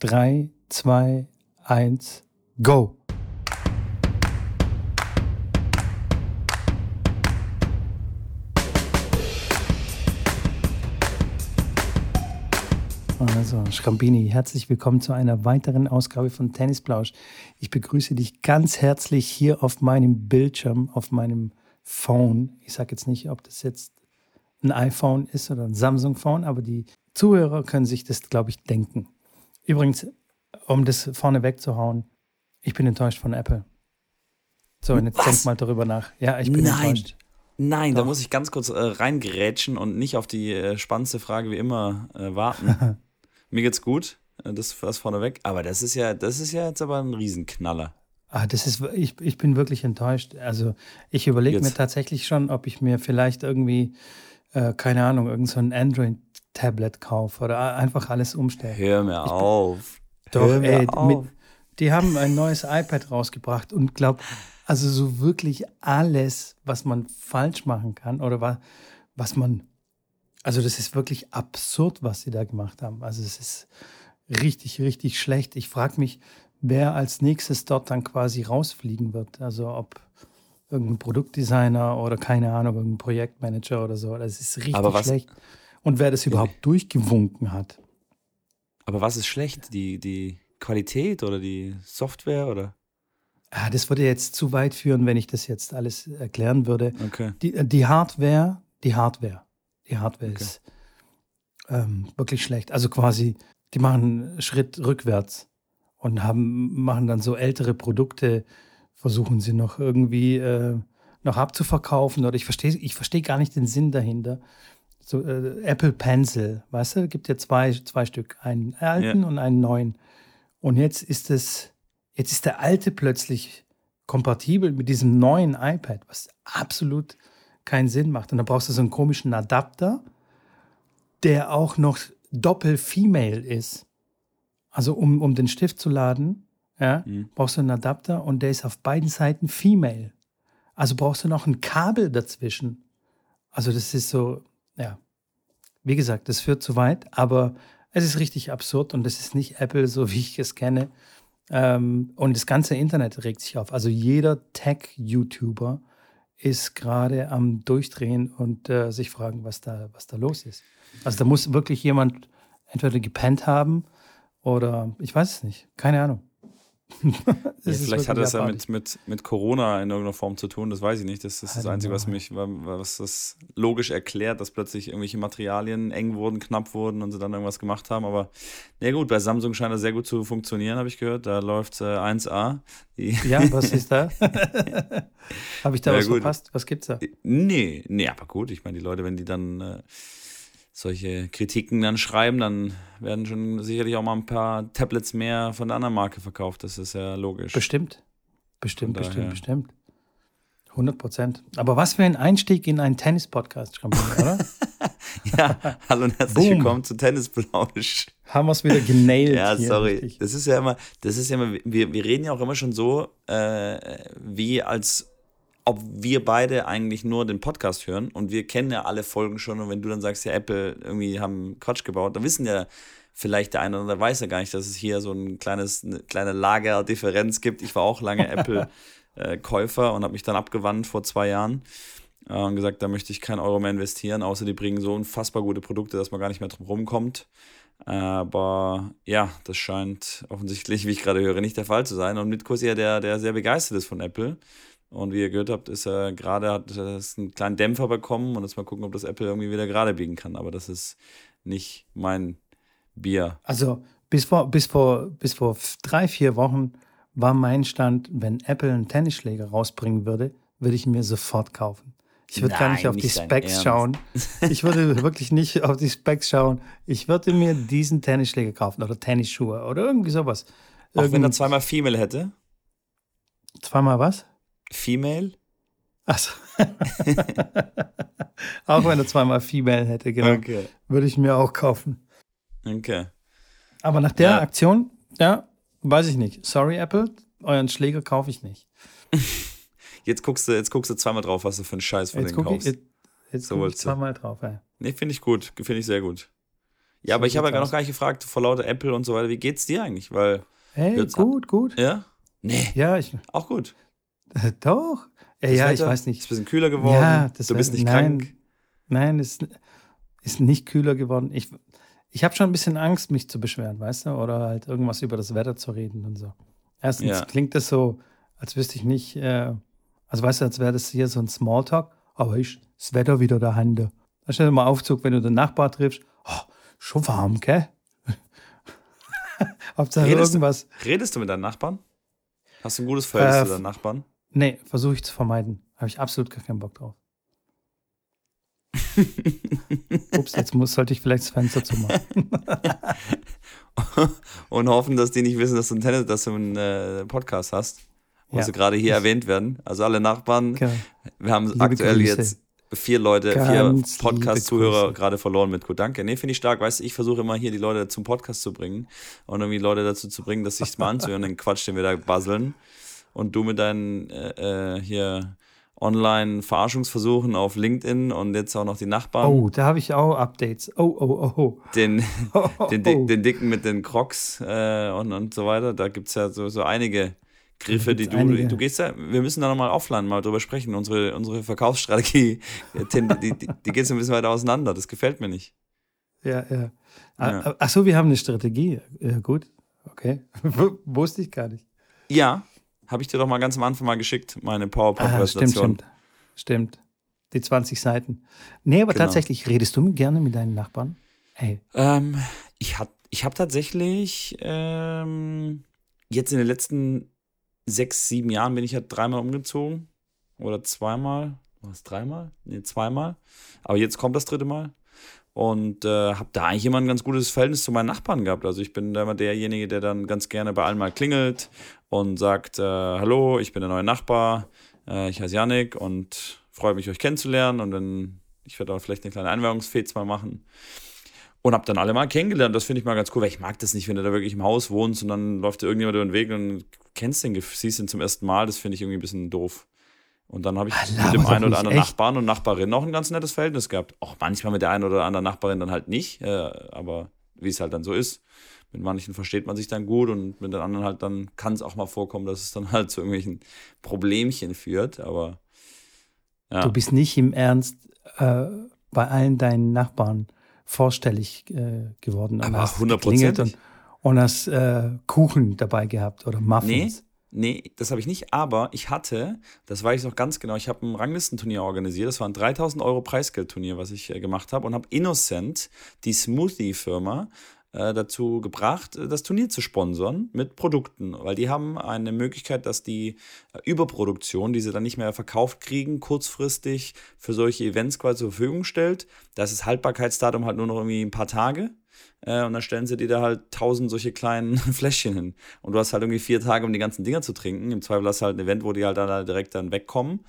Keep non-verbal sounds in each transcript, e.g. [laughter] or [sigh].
3, 2, 1, go! Also, Schrambini, herzlich willkommen zu einer weiteren Ausgabe von Tennisplausch. Ich begrüße dich ganz herzlich hier auf meinem Bildschirm, auf meinem Phone. Ich sage jetzt nicht, ob das jetzt ein iPhone ist oder ein Samsung-Phone, aber die Zuhörer können sich das, glaube ich, denken. Übrigens, um das vorne wegzuhauen, ich bin enttäuscht von Apple. So, und jetzt Was? denk mal darüber nach. Ja, ich bin Nein. enttäuscht. Nein, Doch. da muss ich ganz kurz äh, reingerätschen und nicht auf die äh, spannendste Frage wie immer äh, warten. [laughs] Mir geht's gut, äh, das was vorneweg. Aber das ist ja, das ist ja jetzt aber ein Riesenknaller. Ah, das ist, ich, ich bin wirklich enttäuscht. Also ich überlege mir tatsächlich schon, ob ich mir vielleicht irgendwie, äh, keine Ahnung, irgendein so Android-Tablet kaufe oder einfach alles umstelle. Hör mir ich, auf. Doch, Hör mir ey, auf. Mit, die haben ein neues iPad rausgebracht und glaub, also so wirklich alles, was man falsch machen kann oder was, was man also das ist wirklich absurd, was sie da gemacht haben. Also es ist richtig, richtig schlecht. Ich frage mich, wer als nächstes dort dann quasi rausfliegen wird. Also ob irgendein Produktdesigner oder keine Ahnung, irgendein Projektmanager oder so. Das ist richtig was, schlecht. Und wer das überhaupt durchgewunken hat. Aber was ist schlecht? Die, die Qualität oder die Software oder? Ah, das würde jetzt zu weit führen, wenn ich das jetzt alles erklären würde. Okay. Die, die Hardware, die Hardware die Hardware okay. ist ähm, wirklich schlecht. Also quasi, die machen einen Schritt rückwärts und haben, machen dann so ältere Produkte, versuchen sie noch irgendwie äh, noch abzuverkaufen. Oder ich verstehe ich versteh gar nicht den Sinn dahinter. So, äh, Apple Pencil, weißt du, gibt ja zwei, zwei Stück, einen alten ja. und einen neuen. Und jetzt ist es, jetzt ist der alte plötzlich kompatibel mit diesem neuen iPad, was absolut keinen Sinn macht. Und dann brauchst du so einen komischen Adapter, der auch noch doppel-female ist. Also um, um den Stift zu laden, ja, mhm. brauchst du einen Adapter und der ist auf beiden Seiten female. Also brauchst du noch ein Kabel dazwischen. Also das ist so, ja, wie gesagt, das führt zu weit, aber es ist richtig absurd und das ist nicht Apple, so wie ich es kenne. Ähm, und das ganze Internet regt sich auf. Also jeder Tech-YouTuber ist gerade am Durchdrehen und äh, sich fragen, was da, was da los ist. Also da muss wirklich jemand entweder gepennt haben oder ich weiß es nicht, keine Ahnung. [laughs] ja, vielleicht hat das ja mit, mit, mit Corona in irgendeiner Form zu tun, das weiß ich nicht. Das ist das Einzige, was mich, was das logisch erklärt, dass plötzlich irgendwelche Materialien eng wurden, knapp wurden und sie dann irgendwas gemacht haben. Aber na gut, bei Samsung scheint das sehr gut zu funktionieren, habe ich gehört. Da läuft äh, 1A. [laughs] ja, was ist da? [laughs] habe ich da ja, was gut. verpasst? Was gibt's da? Nee, nee, aber gut, ich meine, die Leute, wenn die dann. Äh, solche Kritiken dann schreiben, dann werden schon sicherlich auch mal ein paar Tablets mehr von der anderen Marke verkauft. Das ist ja logisch. Bestimmt. Bestimmt, bestimmt, bestimmt. 100 Prozent. Aber was für ein Einstieg in einen Tennis-Podcast, oder? [laughs] ja, hallo und herzlich Boom. willkommen zu Tennisplausch. Haben wir es wieder genailt. ja, sorry. Richtig. Das ist ja immer, das ist ja immer, wir, wir reden ja auch immer schon so, äh, wie als ob wir beide eigentlich nur den Podcast hören und wir kennen ja alle Folgen schon und wenn du dann sagst, ja, Apple irgendwie haben Quatsch gebaut, dann wissen ja vielleicht der eine oder andere weiß ja gar nicht, dass es hier so ein kleines, eine kleine Lagerdifferenz gibt. Ich war auch lange [laughs] Apple-Käufer und habe mich dann abgewandt vor zwei Jahren äh, und gesagt, da möchte ich keinen Euro mehr investieren, außer die bringen so unfassbar gute Produkte, dass man gar nicht mehr drum rumkommt. Aber ja, das scheint offensichtlich, wie ich gerade höre, nicht der Fall zu sein. Und Mitko ist ja der, der sehr begeistert ist von Apple. Und wie ihr gehört habt, ist er gerade, hat es einen kleinen Dämpfer bekommen und jetzt mal gucken, ob das Apple irgendwie wieder gerade biegen kann. Aber das ist nicht mein Bier. Also bis vor, bis vor, bis vor drei, vier Wochen war mein Stand, wenn Apple einen Tennisschläger rausbringen würde, würde ich ihn mir sofort kaufen. Ich würde gar nicht auf nicht die Specs schauen. [laughs] Ich würde wirklich nicht auf die Specs schauen. Ich würde mir diesen Tennisschläger kaufen oder Tennisschuhe oder irgendwie sowas. Auch Irgend wenn er zweimal Female hätte? Zweimal was? Female? Achso. [laughs] auch wenn er zweimal Female hätte, genau. Okay. Würde ich mir auch kaufen. Okay. Aber nach der ja. Aktion, ja, weiß ich nicht. Sorry, Apple, euren Schläger kaufe ich nicht. [laughs] Jetzt guckst du, jetzt guckst du zweimal drauf, was du für einen Scheiß von jetzt denen kaufst. Ich, jetzt, jetzt so guck ich zweimal drauf, ey. Nee, finde ich gut. Finde ich sehr gut. Ja, aber ich habe ja noch gar nicht gefragt, vor lauter Apple und so weiter, wie geht's dir eigentlich? Weil. Hey, gut, gut. Ja? Nee. Ja, ich. Auch gut. Äh, doch. Äh, ja, ich weiß nicht. Ist ein bisschen kühler geworden. Ja, das du bist nicht nein, krank. Nein, es ist, ist nicht kühler geworden. Ich, ich habe schon ein bisschen Angst, mich zu beschweren, weißt du? Oder halt irgendwas über das Wetter zu reden und so. Erstens ja. klingt das so, als wüsste ich nicht, äh, also weißt du, als wäre das hier so ein Smalltalk, aber ich, das Wetter wieder der Hande. Da stell dir mal Aufzug, wenn du den Nachbar triffst, oh, schon warm, gell? [laughs] Hauptsache redest irgendwas. Du, redest du mit deinen Nachbarn? Hast du ein gutes Verhältnis äh, zu deinen Nachbarn? Nee, versuche ich zu vermeiden. Habe ich absolut gar keinen Bock drauf. [laughs] Ups, jetzt muss, sollte ich vielleicht das Fenster zumachen. [laughs] Und hoffen, dass die nicht wissen, dass du einen, Tennis, dass du einen äh, Podcast hast. Muss ja. gerade hier erwähnt werden. Also alle Nachbarn. Okay. Wir haben Liebe aktuell Grüße. jetzt vier Leute, Ganz vier Podcast-Zuhörer gerade verloren mit Gut, danke. Nee, finde ich stark. Weißt du, ich versuche immer hier die Leute zum Podcast zu bringen und irgendwie Leute dazu zu bringen, dass sich mal anzuhören, den Quatsch, den wir da basseln. Und du mit deinen äh, äh, hier Online-Verarschungsversuchen auf LinkedIn und jetzt auch noch die Nachbarn. Oh, da habe ich auch Updates. Oh, oh, oh. Den, oh, den, [laughs] oh. den Dicken mit den Crocs äh, und, und so weiter. Da gibt es ja so, so einige Griffe, die du, einige. du gehst ja, wir müssen da nochmal offline mal drüber sprechen. Unsere, unsere Verkaufsstrategie, die, die, die, die geht so ein bisschen weiter auseinander. Das gefällt mir nicht. Ja, ja. ja. Ach so, wir haben eine Strategie. Ja, gut. Okay. [laughs] Wusste ich gar nicht. Ja, habe ich dir doch mal ganz am Anfang mal geschickt, meine PowerPoint-Präsentation. Ah, stimmt, stimmt. Die 20 Seiten. Nee, aber genau. tatsächlich, redest du gerne mit deinen Nachbarn? Hey. Ähm, ich habe ich hab tatsächlich ähm, jetzt in den letzten sechs, sieben Jahren bin ich ja dreimal umgezogen. Oder zweimal. Was, dreimal? Nee, zweimal. Aber jetzt kommt das dritte Mal. Und äh, habe da eigentlich immer ein ganz gutes Verhältnis zu meinen Nachbarn gehabt. Also ich bin immer derjenige, der dann ganz gerne bei allen mal klingelt und sagt, äh, hallo, ich bin der neue Nachbar, äh, ich heiße Yannick und freue mich, euch kennenzulernen. Und dann, ich werde auch vielleicht eine kleine Einweihungsfez mal machen. Und habe dann alle mal kennengelernt. Das finde ich mal ganz cool, weil ich mag das nicht, wenn du da wirklich im Haus wohnst und dann läuft dir irgendjemand über den Weg und kennst den, siehst ihn zum ersten Mal. Das finde ich irgendwie ein bisschen doof. Und dann habe ich Allah, mit dem einen oder anderen echt? Nachbarn und Nachbarin auch ein ganz nettes Verhältnis gehabt. Auch manchmal mit der einen oder anderen Nachbarin dann halt nicht, äh, aber wie es halt dann so ist. Mit manchen versteht man sich dann gut und mit den anderen halt dann kann es auch mal vorkommen, dass es dann halt zu irgendwelchen Problemchen führt. Aber ja. Du bist nicht im Ernst äh, bei allen deinen Nachbarn vorstellig äh, geworden. Aber 100 Prozent. Und, und hast äh, Kuchen dabei gehabt oder Muffins. Nee. Nee, das habe ich nicht, aber ich hatte, das weiß ich noch ganz genau, ich habe ein Ranglistenturnier organisiert. Das war ein 3000 Euro Preisgeldturnier, was ich äh, gemacht habe und habe Innocent, die Smoothie-Firma, äh, dazu gebracht, äh, das Turnier zu sponsern mit Produkten, weil die haben eine Möglichkeit, dass die äh, Überproduktion, die sie dann nicht mehr verkauft kriegen, kurzfristig für solche Events quasi zur Verfügung stellt. Da ist das Haltbarkeitsdatum halt nur noch irgendwie ein paar Tage. Und dann stellen sie dir da halt tausend solche kleinen [laughs] Fläschchen hin. Und du hast halt irgendwie vier Tage, um die ganzen Dinger zu trinken. Im Zweifel hast du halt ein Event, wo die halt dann direkt dann wegkommen.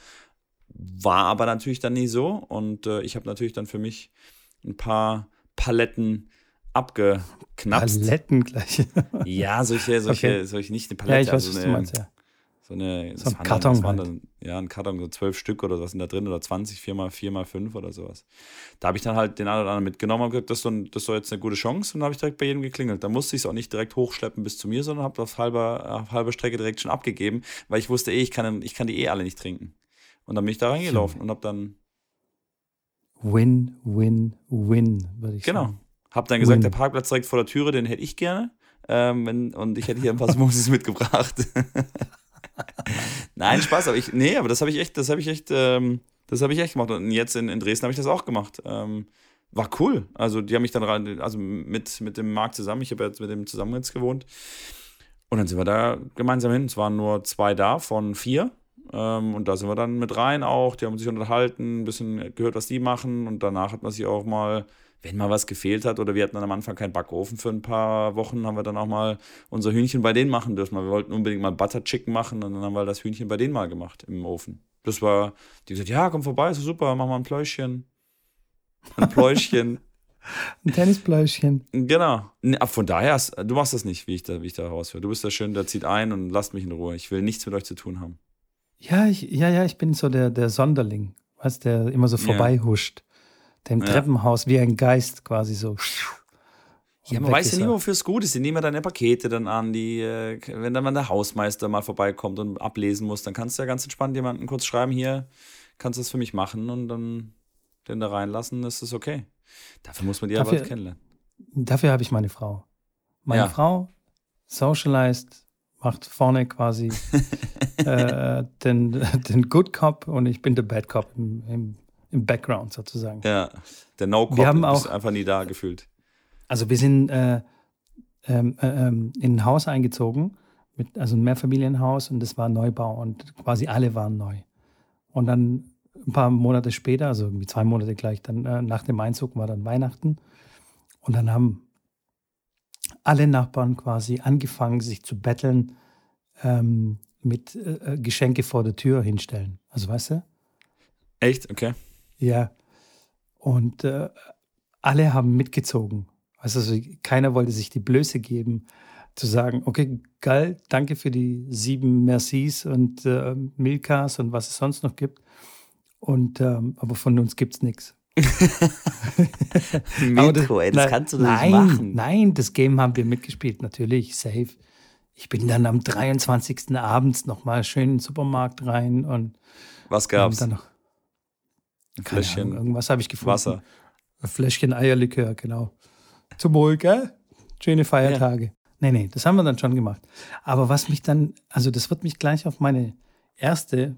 War aber natürlich dann nie so. Und ich habe natürlich dann für mich ein paar Paletten abgeknapst. Paletten gleich. ja, solche, [laughs] solche, okay. solche, nicht eine Palette. Ja, ich weiß, also eine, was du meinst, ja. So, eine, so ein Karton. Dann, halt. dann, ja, ein Karton, so zwölf Stück oder was sind da drin oder 20, vier mal vier mal fünf oder sowas. Da habe ich dann halt den einen oder anderen mitgenommen und gesagt, das ist, so, das ist so jetzt eine gute Chance und habe ich direkt bei jedem geklingelt. Da musste ich es auch nicht direkt hochschleppen bis zu mir, sondern habe auf halber, auf halber Strecke direkt schon abgegeben, weil ich wusste eh, ich kann, ich kann die eh alle nicht trinken. Und dann bin ich da reingelaufen und habe dann. Win, win, win, würde ich genau. sagen. Hab dann gesagt, Win. der Parkplatz direkt vor der Türe, den hätte ich gerne. Ähm, wenn, und ich hätte hier ein paar Smoothies [laughs] mitgebracht. Nein, Spaß, aber ich, nee, aber das habe ich echt, das habe ich echt, ähm, das habe ich echt gemacht. Und jetzt in, in Dresden habe ich das auch gemacht. Ähm, war cool. Also die haben mich dann rein, also mit, mit dem Marc zusammen, ich habe jetzt mit dem zusammen jetzt gewohnt. Und dann sind wir da gemeinsam hin. Es waren nur zwei da von vier. Ähm, und da sind wir dann mit rein auch. Die haben sich unterhalten, ein bisschen gehört, was die machen. Und danach hat man sich auch mal wenn mal was gefehlt hat oder wir hatten dann am Anfang keinen Backofen für ein paar Wochen, haben wir dann auch mal unser Hühnchen bei denen machen dürfen. Wir wollten unbedingt mal Butter Chicken machen und dann haben wir das Hühnchen bei denen mal gemacht im Ofen. Das war, die gesagt, ja, komm vorbei, ist super, mach mal ein Pläuschchen. Ein Pläuschchen. [laughs] ein Tennispläuschchen. Genau. Von daher, du machst das nicht, wie ich da, wie ich da raushöre. Du bist da schön, der zieht ein und lasst mich in Ruhe. Ich will nichts mit euch zu tun haben. Ja, ich, ja, ja, ich bin so der, der Sonderling, weißt der immer so vorbeihuscht. Dem. Treppenhaus wie ein Geist quasi so. Ja, man weiß ja nie, wofür es gut ist. Die nehmen ja deine Pakete dann an. Die, äh, wenn dann mal der Hausmeister mal vorbeikommt und ablesen muss, dann kannst du ja ganz entspannt jemanden kurz schreiben, hier, kannst du das für mich machen und dann den da reinlassen, ist das okay. Dafür muss man die dafür, aber kennenlernen. Dafür habe ich meine Frau. Meine ja. Frau socialized, macht vorne quasi [laughs] äh, den, den Good Cop und ich bin der Bad Cop im, im, im Background sozusagen. Ja, der No Cop wir haben auch, einfach nie da gefühlt. Also wir sind äh, ähm, äh, ähm, in ein Haus eingezogen, mit, also ein Mehrfamilienhaus und das war Neubau und quasi alle waren neu. Und dann ein paar Monate später, also irgendwie zwei Monate gleich, dann äh, nach dem Einzug war dann Weihnachten und dann haben alle Nachbarn quasi angefangen, sich zu betteln ähm, mit äh, äh, Geschenke vor der Tür hinstellen. Also weißt du? Echt? Okay. Ja. Und äh, alle haben mitgezogen. Also keiner wollte sich die Blöße geben, zu sagen, okay, geil, danke für die sieben Mercis und äh, Milkas und was es sonst noch gibt. Und ähm, aber von uns gibt es nichts. [laughs] Metro, ey, das kannst du nein, nicht machen. Nein, das Game haben wir mitgespielt, natürlich, safe. Ich bin dann am 23. abends nochmal schön in den Supermarkt rein und. Was gab's? Dann noch, Ein Fläschchen. Ahnung, irgendwas habe ich gefunden. Wasser. Ein Fläschchen Eierlikör, genau. Zum Wohl, gell? Schöne Feiertage. Ja. Nee, nee, das haben wir dann schon gemacht. Aber was mich dann, also das wird mich gleich auf meine erste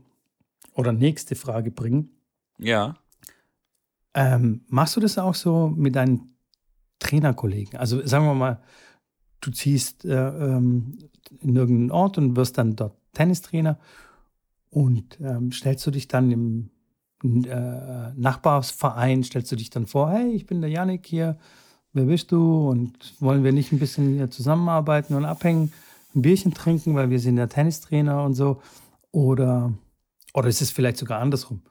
oder nächste Frage bringen. Ja. Ähm, machst du das auch so mit deinen Trainerkollegen? Also sagen wir mal, du ziehst äh, ähm, in irgendeinen Ort und wirst dann dort Tennistrainer und ähm, stellst du dich dann im äh, Nachbarsverein, stellst du dich dann vor, hey, ich bin der Janik hier, wer bist du und wollen wir nicht ein bisschen hier zusammenarbeiten und abhängen, ein Bierchen trinken, weil wir sind ja Tennistrainer und so oder, oder ist es vielleicht sogar andersrum?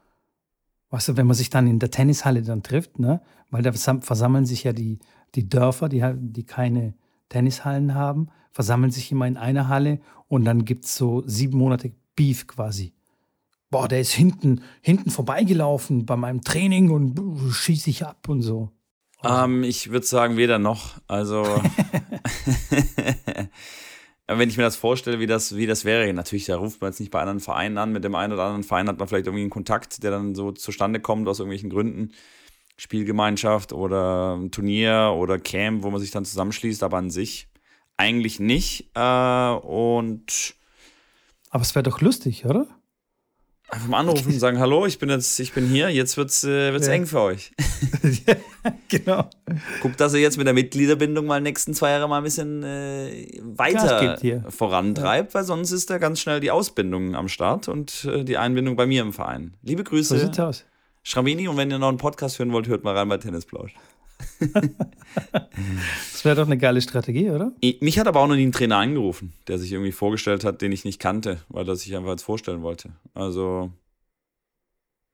Weißt du, wenn man sich dann in der Tennishalle dann trifft, ne? weil da versammeln sich ja die, die Dörfer, die, die keine Tennishallen haben, versammeln sich immer in einer Halle und dann gibt es so sieben Monate Beef quasi. Boah, der ist hinten, hinten vorbeigelaufen bei meinem Training und schieße ich ab und so. Ähm, ich würde sagen, weder noch. Also, [laughs] [laughs] wenn ich mir das vorstelle, wie das, wie das wäre, natürlich, da ruft man jetzt nicht bei anderen Vereinen an. Mit dem einen oder anderen Verein hat man vielleicht irgendwie einen Kontakt, der dann so zustande kommt aus irgendwelchen Gründen. Spielgemeinschaft oder Turnier oder Camp, wo man sich dann zusammenschließt, aber an sich eigentlich nicht. Äh, und aber es wäre doch lustig, oder? Einfach mal anrufen und sagen, hallo, ich bin jetzt, ich bin hier, jetzt wird's, äh, wird's ja. eng für euch. [laughs] genau. Guckt, dass ihr jetzt mit der Mitgliederbindung mal nächsten zwei Jahre mal ein bisschen äh, weiter vorantreibt, ja. weil sonst ist da ganz schnell die Ausbindung am Start und äh, die Einbindung bei mir im Verein. Liebe Grüße. So sieht's aus. Schrambini und wenn ihr noch einen Podcast hören wollt, hört mal rein bei Tennisplausch. [laughs] das wäre doch eine geile Strategie, oder? Mich hat aber auch noch nie ein Trainer angerufen, der sich irgendwie vorgestellt hat, den ich nicht kannte, weil er sich einfach jetzt vorstellen wollte. Also,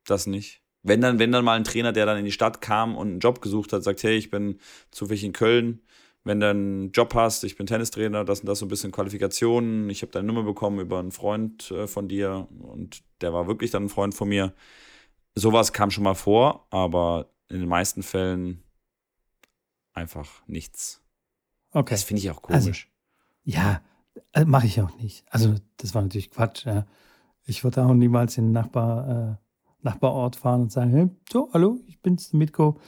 das nicht. Wenn dann, wenn dann mal ein Trainer, der dann in die Stadt kam und einen Job gesucht hat, sagt, hey, ich bin zufällig in Köln, wenn du einen Job hast, ich bin Tennistrainer, das und das so ein bisschen Qualifikationen, ich habe deine Nummer bekommen über einen Freund äh, von dir und der war wirklich dann ein Freund von mir sowas kam schon mal vor, aber in den meisten Fällen einfach nichts. Okay. Das finde ich auch also, komisch. Also, ja, äh, mache ich auch nicht. Also, das war natürlich Quatsch. Ja. Ich würde auch niemals in den Nachbar, äh, Nachbarort fahren und sagen: hey, So, hallo, ich bin's, Mitko.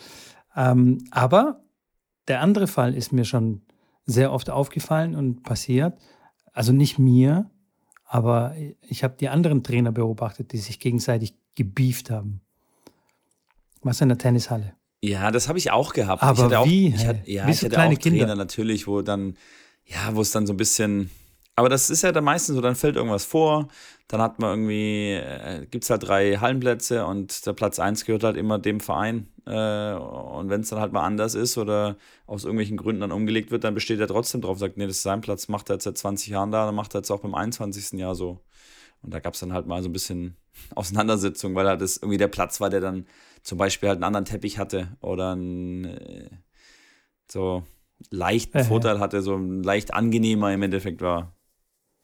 Ähm, aber der andere Fall ist mir schon sehr oft aufgefallen und passiert. Also nicht mir, aber ich habe die anderen Trainer beobachtet, die sich gegenseitig gebieft haben. Was in der Tennishalle. Ja, das habe ich auch gehabt. Aber ich auch, wie? Ich hatte, ja, wie ich hatte kleine auch Trainer Kinder? natürlich, wo dann, ja, wo es dann so ein bisschen, aber das ist ja dann meistens so, dann fällt irgendwas vor, dann hat man irgendwie, äh, gibt es halt drei Hallenplätze und der Platz 1 gehört halt immer dem Verein. Äh, und wenn es dann halt mal anders ist oder aus irgendwelchen Gründen dann umgelegt wird, dann besteht er trotzdem drauf, sagt, nee, das ist sein Platz, macht er jetzt seit 20 Jahren da, dann macht er jetzt auch beim 21. Jahr so. Und da gab es dann halt mal so ein bisschen [laughs] Auseinandersetzung, weil halt das irgendwie der Platz war, der dann zum Beispiel halt einen anderen Teppich hatte oder einen äh, so leichten ja, Vorteil hatte, so ein leicht angenehmer im Endeffekt war.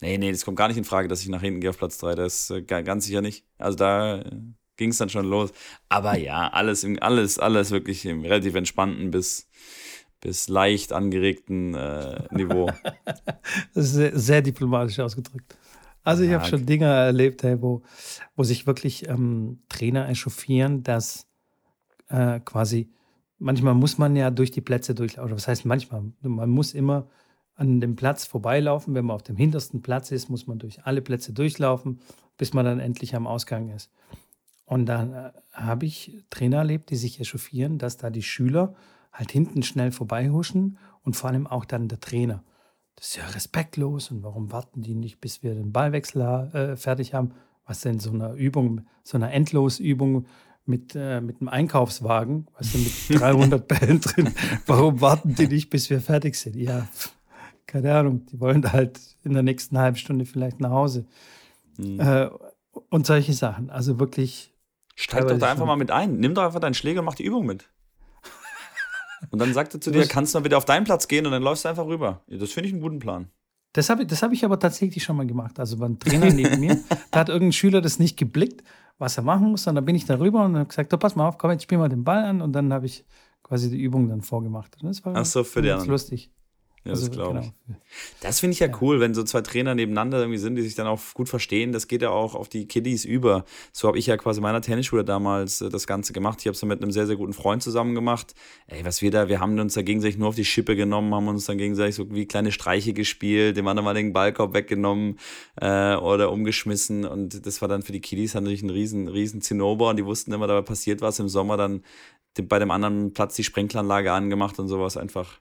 Nee, nee, das kommt gar nicht in Frage, dass ich nach hinten gehe auf Platz 3. Das ist äh, ganz sicher nicht. Also da äh, ging es dann schon los. Aber ja, alles, alles, alles wirklich im relativ entspannten bis, bis leicht angeregten äh, Niveau. [laughs] das ist sehr, sehr, diplomatisch ausgedrückt. Also ich habe schon Dinge erlebt, hey, wo, wo sich wirklich ähm, Trainer echauffieren, dass äh, quasi, manchmal muss man ja durch die Plätze durchlaufen. Oder was heißt manchmal? Man muss immer an dem Platz vorbeilaufen. Wenn man auf dem hintersten Platz ist, muss man durch alle Plätze durchlaufen, bis man dann endlich am Ausgang ist. Und dann äh, habe ich Trainer erlebt, die sich echauffieren, dass da die Schüler halt hinten schnell vorbeihuschen und vor allem auch dann der Trainer. Das ist ja respektlos und warum warten die nicht, bis wir den Ballwechsel äh, fertig haben? Was denn so eine Übung, so eine Endlosübung mit, äh, mit einem Einkaufswagen, was denn mit 300 [laughs] Bällen drin? Warum warten die nicht, bis wir fertig sind? Ja, keine Ahnung, die wollen halt in der nächsten halben Stunde vielleicht nach Hause. Mhm. Äh, und solche Sachen. Also wirklich. Steig doch da einfach mal mit ein. Nimm doch einfach deinen Schläger und mach die Übung mit. [laughs] Und dann sagt er zu dir, kannst du mal wieder auf deinen Platz gehen und dann läufst du einfach rüber. Das finde ich einen guten Plan. Das habe das hab ich aber tatsächlich schon mal gemacht. Also beim Trainer neben mir, [laughs] da hat irgendein Schüler das nicht geblickt, was er machen muss. Und dann bin ich da rüber und habe gesagt, oh, pass mal auf, komm, jetzt spiel mal den Ball an. Und dann habe ich quasi die Übung dann vorgemacht. Und das war Ach so, für ganz lustig. Ja, das also, glaube ich. Genau. Das finde ich ja, ja, cool, wenn so zwei Trainer nebeneinander irgendwie sind, die sich dann auch gut verstehen. Das geht ja auch auf die Kiddies über. So habe ich ja quasi meiner Tennisschule damals äh, das Ganze gemacht. Ich habe es mit einem sehr, sehr guten Freund zusammen gemacht. Ey, was wir da, wir haben uns da gegenseitig nur auf die Schippe genommen, haben uns dann gegenseitig so wie kleine Streiche gespielt, dem anderen mal den Ballkorb weggenommen äh, oder umgeschmissen. Und das war dann für die Kiddies natürlich ein riesen, riesen Zinnober und die wussten immer, dabei passiert was im Sommer dann bei dem anderen Platz die Sprenklanlage angemacht und sowas einfach.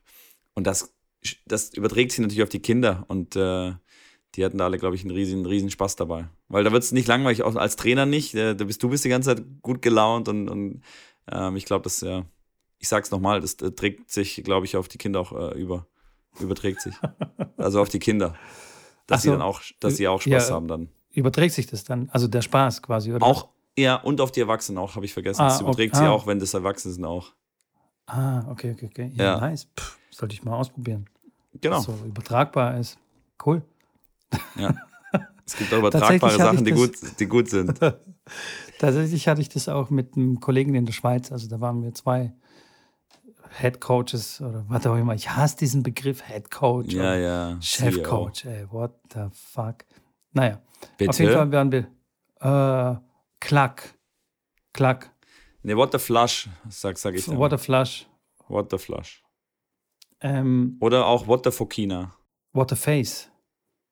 Und das das überträgt sich natürlich auf die Kinder und äh, die hatten da alle, glaube ich, einen riesen, riesen Spaß dabei. Weil da wird es nicht langweilig, auch als Trainer nicht. Äh, da bist du bist die ganze Zeit gut gelaunt und, und ähm, ich glaube, das, ja, ich sag's nochmal, das äh, trägt sich, glaube ich, auf die Kinder auch äh, über. Überträgt sich. also auf die Kinder. Dass so, sie dann auch, dass sie auch Spaß ja, haben dann. Überträgt sich das dann? Also der Spaß quasi, oder? Auch, ja, und auf die Erwachsenen auch, habe ich vergessen. Ah, das überträgt okay. sie ah. auch, wenn das Erwachsene sind auch. Ah, okay, okay, okay. Ja, ja. nice. Pff, sollte ich mal ausprobieren. Genau. So übertragbar ist. Cool. Ja. Es gibt auch [laughs] übertragbare Sachen, die gut, die gut sind. [laughs] Tatsächlich hatte ich das auch mit einem Kollegen in der Schweiz. Also da waren wir zwei Head Coaches oder was auch immer. Ich hasse diesen Begriff Head Coach. Ja, ja. Chef Coach. Ey, what the fuck. Naja. Bitte? Auf jeden Fall waren wir äh, Klack. Klack. Ne, what the flush, sag, sag ich. What the flush. What the flush. Ähm, Oder auch What the Fokina. What the Face.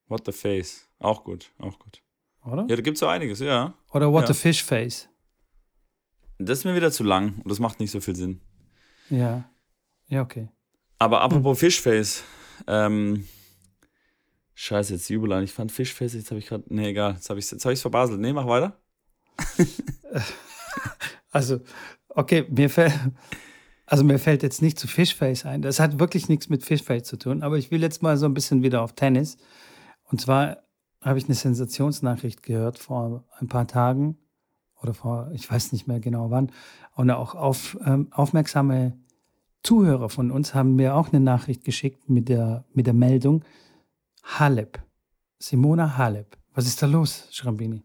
What the Face. Auch gut, auch gut. Oder? Ja, da gibt es so einiges, ja. Oder What ja. the Fish Face. Das ist mir wieder zu lang und das macht nicht so viel Sinn. Ja. Ja, okay. Aber apropos hm. Fishface, ähm, Scheiße, jetzt Jubel Ich fand Fishface, jetzt habe ich gerade. Nee, egal. Jetzt habe ich es hab verbaselt. Nee, mach weiter. [laughs] also, okay, mir fällt. Also mir fällt jetzt nicht zu Fishface ein. Das hat wirklich nichts mit Fishface zu tun. Aber ich will jetzt mal so ein bisschen wieder auf Tennis. Und zwar habe ich eine Sensationsnachricht gehört vor ein paar Tagen oder vor, ich weiß nicht mehr genau wann. Und auch auf, ähm, aufmerksame Zuhörer von uns haben mir auch eine Nachricht geschickt mit der, mit der Meldung Halep. Simona Halep. Was ist da los, Schrambini?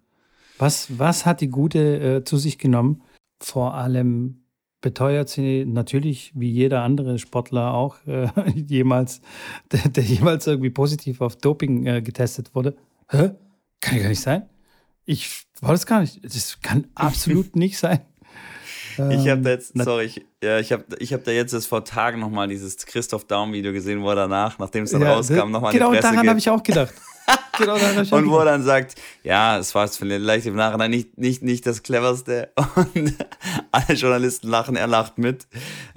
Was, was hat die Gute äh, zu sich genommen? Vor allem beteuert sie natürlich, wie jeder andere Sportler auch, äh, [laughs] jemals, der, der, jemals irgendwie positiv auf Doping äh, getestet wurde. Hä? Kann ja gar nicht sein. Ich war das gar nicht. Das kann absolut nicht sein. [laughs] Ich habe da jetzt, ähm, sorry, ich, ja, ich habe ich hab da jetzt das vor Tagen nochmal dieses Christoph Daum-Video gesehen, wo er danach, nachdem es dann ja, rauskam, nochmal Genau, daran habe ich auch gedacht. [laughs] [laughs] genau, und wo er dann sagt, ja, es war vielleicht im Nachhinein nicht, nicht, nicht das cleverste. [laughs] Und alle Journalisten lachen, er lacht mit.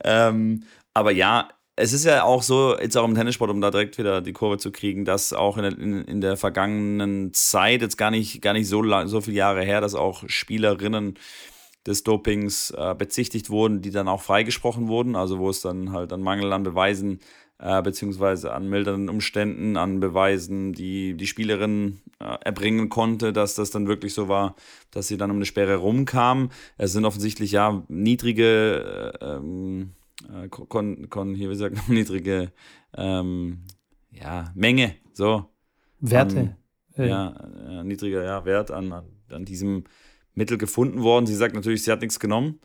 Ähm, aber ja, es ist ja auch so, jetzt auch im Tennissport, um da direkt wieder die Kurve zu kriegen, dass auch in der, in, in der vergangenen Zeit, jetzt gar nicht, gar nicht so, lang, so viele Jahre her, dass auch Spielerinnen des Dopings äh, bezichtigt wurden, die dann auch freigesprochen wurden, also wo es dann halt an Mangel an Beweisen äh, beziehungsweise an mildernden Umständen, an Beweisen, die die Spielerin äh, erbringen konnte, dass das dann wirklich so war, dass sie dann um eine Sperre rumkam. Es sind offensichtlich ja niedrige, äh, ähm, äh, kon, kon, hier wie gesagt, [laughs] niedrige ähm, ja, Menge, so. Werte. An, ja, äh, niedriger ja, Wert an, an, an diesem Mittel gefunden worden. Sie sagt natürlich, sie hat nichts genommen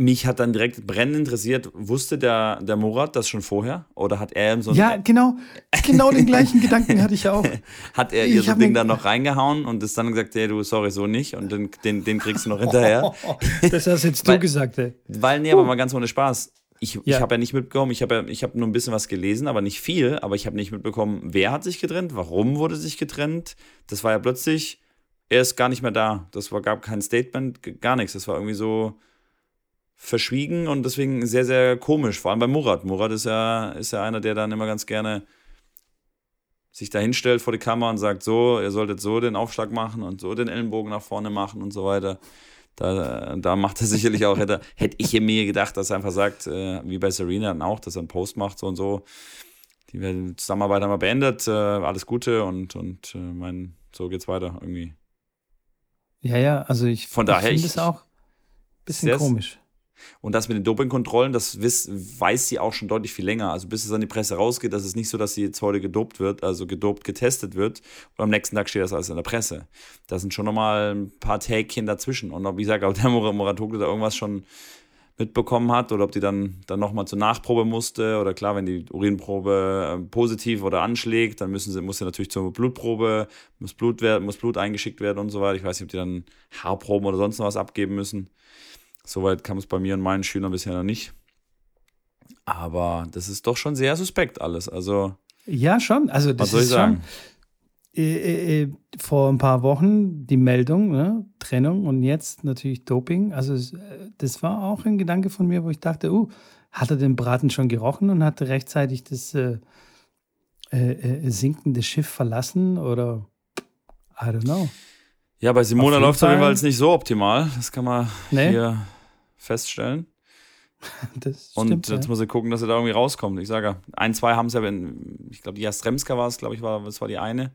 mich hat dann direkt brennend interessiert, wusste der, der Murat das schon vorher? Oder hat er so ein. Ja, genau, genau den gleichen [laughs] Gedanken hatte ich auch. Hat er ihr so Ding dann noch reingehauen und ist dann gesagt, hey, du, sorry, so nicht und den, den, den kriegst du noch hinterher. [laughs] das hast jetzt du gesagt, ey. Weil, nee, aber mal ganz ohne Spaß. Ich, ja. ich habe ja nicht mitbekommen, ich habe ja, ich hab nur ein bisschen was gelesen, aber nicht viel, aber ich habe nicht mitbekommen, wer hat sich getrennt, warum wurde sich getrennt. Das war ja plötzlich, er ist gar nicht mehr da. Das war, gab kein Statement, gar nichts. Das war irgendwie so verschwiegen und deswegen sehr, sehr komisch. Vor allem bei Murat. Murat ist ja, ist ja einer, der dann immer ganz gerne sich da hinstellt vor die Kamera und sagt, so, ihr solltet so den Aufschlag machen und so den Ellenbogen nach vorne machen und so weiter. Da, da macht er sicherlich auch, hätte, hätte ich mir gedacht, dass er einfach sagt, äh, wie bei Serena dann auch, dass er einen Post macht, so und so. Die Zusammenarbeit haben wir beendet, äh, alles Gute und, und äh, mein, so geht's weiter irgendwie. Ja, ja, also ich, Von daher, ich finde es auch ein bisschen komisch. Und das mit den Dopingkontrollen, das wiss, weiß sie auch schon deutlich viel länger. Also bis es an die Presse rausgeht, das ist nicht so, dass sie jetzt heute gedopt wird, also gedopt getestet wird und am nächsten Tag steht das alles in der Presse. Da sind schon nochmal ein paar Tägchen dazwischen. Und ob, wie gesagt, ob der Moratoglu da irgendwas schon mitbekommen hat oder ob die dann, dann nochmal zur Nachprobe musste oder klar, wenn die Urinprobe äh, positiv oder anschlägt, dann müssen sie, muss sie natürlich zur Blutprobe, muss Blut, werden, muss Blut eingeschickt werden und so weiter. Ich weiß nicht, ob die dann Haarproben oder sonst noch was abgeben müssen. Soweit kam es bei mir und meinen Schülern bisher noch nicht. Aber das ist doch schon sehr suspekt alles. Also. Ja, schon. Also, das was soll ich sagen? schon. Äh, äh, vor ein paar Wochen die Meldung, ne? Trennung und jetzt natürlich Doping. Also, das war auch ein Gedanke von mir, wo ich dachte, uh, hat er den Braten schon gerochen und hatte rechtzeitig das äh, äh, äh sinkende Schiff verlassen oder I don't know. Ja, bei Simona läuft es auf jeden Fall nicht so optimal. Das kann man nee. hier feststellen. [laughs] Das und stimmt, jetzt ja. muss ich gucken, dass er da irgendwie rauskommt. Ich sage, ein, zwei haben es ja, wenn, ich glaube, die Jastremska war es, glaube ich, war, das war die eine.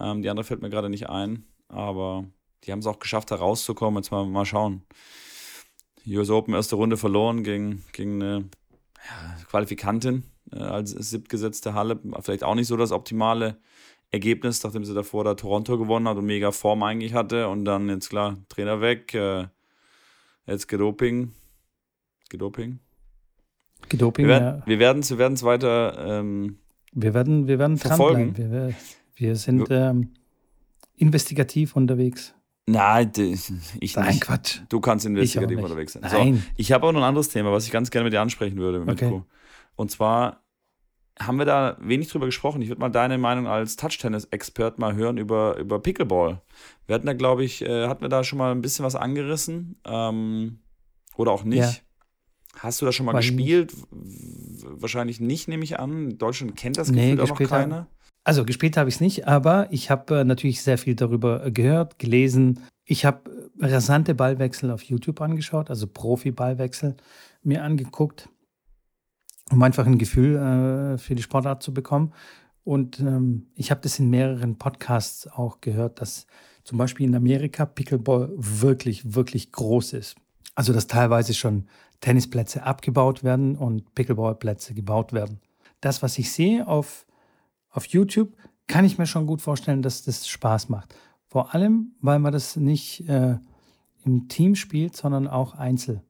Ähm, die andere fällt mir gerade nicht ein. Aber die haben es auch geschafft, da rauszukommen. Jetzt mal, mal schauen. US Open erste Runde verloren gegen, gegen eine ja, Qualifikantin äh, als siebtgesetzte Halle. Vielleicht auch nicht so das optimale Ergebnis, nachdem sie davor da Toronto gewonnen hat und mega Form eigentlich hatte. Und dann jetzt klar, Trainer weg, äh, jetzt Gedoping. Gedoping. Gedoping, wir werden, ja. Wir werden es weiter ähm, wir werden, wir werden verfolgen. Wir, wir, sind ähm, investigativ unterwegs. Nein, ich Nein, nicht. Quatsch. Du kannst investigativ unterwegs sein. Nein. So, ich habe auch noch ein anderes Thema, was ich ganz gerne mit dir ansprechen würde, okay. Und zwar haben wir da wenig drüber gesprochen. Ich würde mal deine Meinung als Touch-Tennis-Expert mal hören über, über Pickleball. Wir hatten da, glaube ich, äh, hatten wir da schon mal ein bisschen was angerissen ähm, oder auch nicht. Ja. Hast du da schon mal War gespielt? Nicht. Wahrscheinlich nicht, nehme ich an. Deutschland kennt das Gefühl nee, auch noch keiner. Also gespielt habe ich es nicht, aber ich habe äh, natürlich sehr viel darüber gehört, gelesen. Ich habe rasante Ballwechsel auf YouTube angeschaut, also Profi-Ballwechsel mir angeguckt um einfach ein Gefühl äh, für die Sportart zu bekommen. Und ähm, ich habe das in mehreren Podcasts auch gehört, dass zum Beispiel in Amerika Pickleball wirklich, wirklich groß ist. Also dass teilweise schon Tennisplätze abgebaut werden und Pickleballplätze gebaut werden. Das, was ich sehe auf, auf YouTube, kann ich mir schon gut vorstellen, dass das Spaß macht. Vor allem, weil man das nicht äh, im Team spielt, sondern auch einzeln.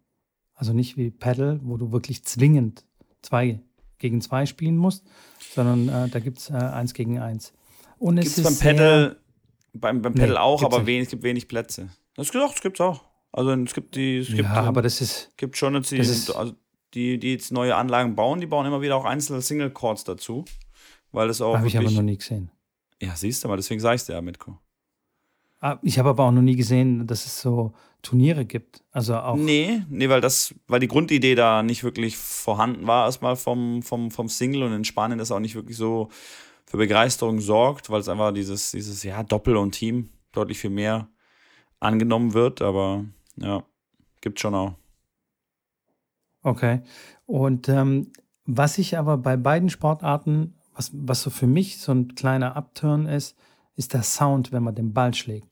Also nicht wie Paddle, wo du wirklich zwingend zwei gegen zwei spielen musst, sondern äh, da gibt es äh, eins gegen eins. Und es gibt's ist beim Paddle, beim, beim Paddle nee, auch, aber wenig, es gibt wenig Plätze. Das gibt es gibt's auch. Also es gibt die, es gibt, ja, aber das ist, gibt schon jetzt die, also die, die jetzt neue Anlagen bauen, die bauen immer wieder auch einzelne Single Chords dazu, weil das auch. Habe ich aber noch nie gesehen. Ja, siehst du mal, deswegen sage ich es dir ja, Mitko. Ah, ich habe aber auch noch nie gesehen, dass es so Turniere gibt. Also auch. Nee, nee, weil das, weil die Grundidee da nicht wirklich vorhanden war, erstmal vom, vom, vom Single und in Spanien das auch nicht wirklich so für Begeisterung sorgt, weil es einfach dieses, dieses, ja, Doppel und Team deutlich viel mehr angenommen wird, aber ja, gibt schon auch. Okay. Und ähm, was ich aber bei beiden Sportarten, was, was so für mich so ein kleiner Upturn ist, ist der Sound, wenn man den Ball schlägt.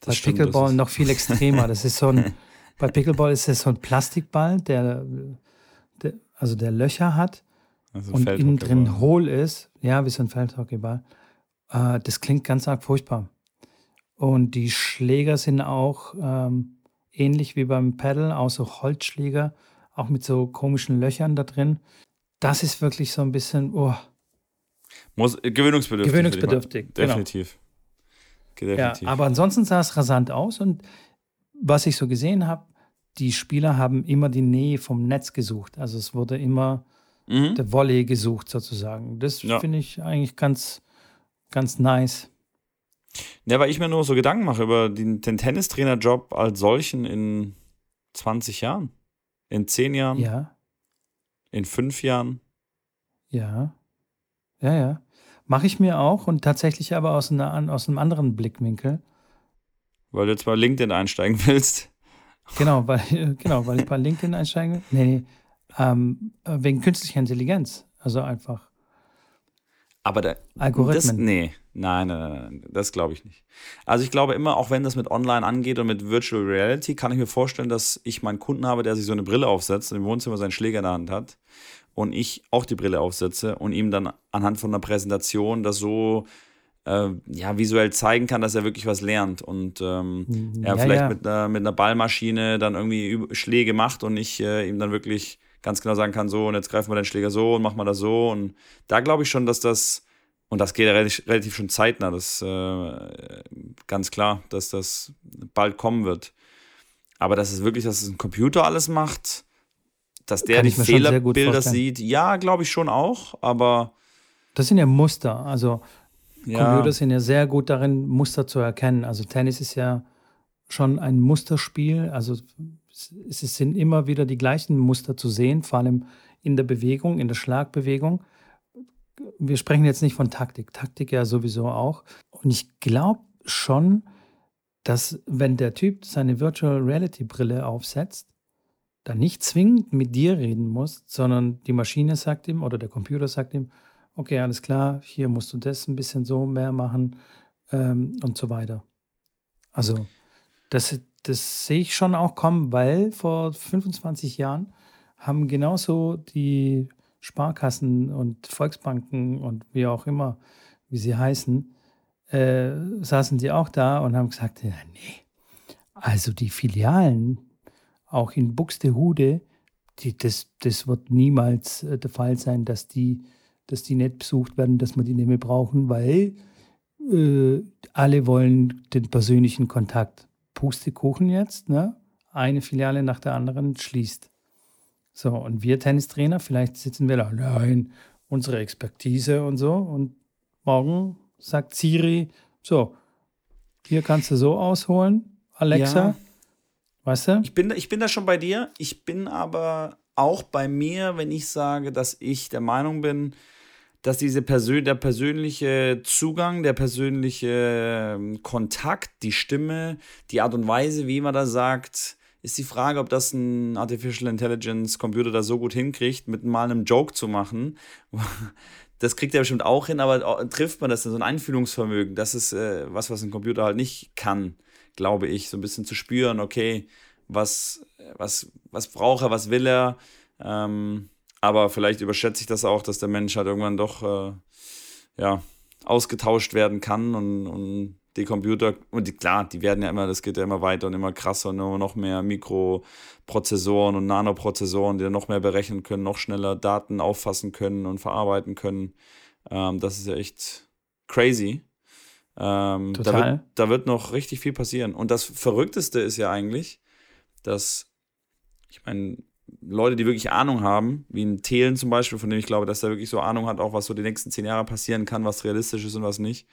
Das bei stimmt, Pickleball noch viel [laughs] extremer. Das ist so ein, bei [laughs] Pickleball ist es so ein Plastikball, der, der also der Löcher hat also und innen drin hohl ist. Ja, wie so ein Feldhockeyball. Äh, das klingt ganz arg furchtbar. Und die Schläger sind auch ähm, ähnlich wie beim Pedal, auch so Holzschläger, auch mit so komischen Löchern da drin. Das ist wirklich so ein bisschen, oh. Muss, äh, gewöhnungsbedürftig. Gewöhnungsbedürftig, genau. Definitiv. Definitiv. Ja, aber ansonsten sah es rasant aus und was ich so gesehen habe, die Spieler haben immer die Nähe vom Netz gesucht. Also es wurde immer mhm. der Volley gesucht sozusagen. Das ja. finde ich eigentlich ganz, ganz nice. Ja, weil ich mir nur so Gedanken mache über den, den Tennistrainerjob als solchen in 20 Jahren, in 10 Jahren, ja. in 5 Jahren. Ja, ja, ja. Mache ich mir auch und tatsächlich aber aus, einer, aus einem anderen Blickwinkel. Weil du jetzt bei LinkedIn einsteigen [laughs] willst. Genau, weil, genau, weil ich bei LinkedIn einsteigen will. Nee, nee. Ähm, wegen künstlicher Intelligenz. Also einfach. Aber da, Algorithmen. Das, nee, nein, nein, nein, das glaube ich nicht. Also ich glaube immer, auch wenn das mit Online angeht und mit Virtual Reality, kann ich mir vorstellen, dass ich meinen Kunden habe, der sich so eine Brille aufsetzt und im Wohnzimmer seinen Schläger in der Hand hat und ich auch die Brille aufsetze und ihm dann anhand von einer Präsentation das so äh, ja, visuell zeigen kann, dass er wirklich was lernt und ähm, mhm. er ja, vielleicht ja. Mit, einer, mit einer Ballmaschine dann irgendwie Schläge macht und ich äh, ihm dann wirklich ganz genau sagen kann, so und jetzt greifen wir den Schläger so und machen wir das so und da glaube ich schon, dass das und das geht ja relativ, relativ schon zeitnah, das äh, ganz klar, dass das bald kommen wird. Aber dass es wirklich, dass es ein Computer alles macht, dass der die Fehlerbilder sieht, ja, glaube ich schon auch, aber. Das sind ja Muster. Also ja. Computer sind ja sehr gut darin, Muster zu erkennen. Also Tennis ist ja schon ein Musterspiel. Also es sind immer wieder die gleichen Muster zu sehen, vor allem in der Bewegung, in der Schlagbewegung. Wir sprechen jetzt nicht von Taktik, Taktik ja sowieso auch. Und ich glaube schon, dass wenn der Typ seine Virtual Reality Brille aufsetzt, dann nicht zwingend mit dir reden muss, sondern die Maschine sagt ihm oder der Computer sagt ihm, okay, alles klar, hier musst du das ein bisschen so mehr machen ähm, und so weiter. Also das, das sehe ich schon auch kommen, weil vor 25 Jahren haben genauso die Sparkassen und Volksbanken und wie auch immer, wie sie heißen, äh, saßen die auch da und haben gesagt, ja, nee, also die Filialen, auch in Buxtehude, die, das, das wird niemals äh, der Fall sein, dass die, dass die nicht besucht werden, dass wir die nicht mehr brauchen, weil äh, alle wollen den persönlichen Kontakt. Pustekuchen jetzt, ne? Eine Filiale nach der anderen schließt. So, und wir Tennistrainer, vielleicht sitzen wir da, nein, unsere Expertise und so. Und morgen sagt Siri, so, hier kannst du so ausholen, Alexa. Ja. Weißt du? Ich bin, ich bin da schon bei dir. Ich bin aber auch bei mir, wenn ich sage, dass ich der Meinung bin, dass diese Persön der persönliche Zugang, der persönliche ähm, Kontakt, die Stimme, die Art und Weise, wie man da sagt, ist die Frage, ob das ein Artificial Intelligence Computer da so gut hinkriegt, mit mal einem Joke zu machen. [laughs] Das kriegt er bestimmt auch hin, aber trifft man das, so ein Einfühlungsvermögen, das ist äh, was, was ein Computer halt nicht kann glaube ich, so ein bisschen zu spüren, okay, was, was, was braucht er, was will er. Ähm, aber vielleicht überschätze ich das auch, dass der Mensch halt irgendwann doch äh, ja, ausgetauscht werden kann und, und die Computer, und die, klar, die werden ja immer, das geht ja immer weiter und immer krasser und immer noch mehr Mikroprozessoren und Nanoprozessoren, die dann noch mehr berechnen können, noch schneller Daten auffassen können und verarbeiten können. Ähm, das ist ja echt crazy. Ähm, Total. Da wird, da wird noch richtig viel passieren. Und das Verrückteste ist ja eigentlich, dass, ich meine, Leute, die wirklich Ahnung haben, wie ein Thelen zum Beispiel, von dem ich glaube, dass er wirklich so Ahnung hat, auch was so die nächsten zehn Jahre passieren kann, was realistisch ist und was nicht,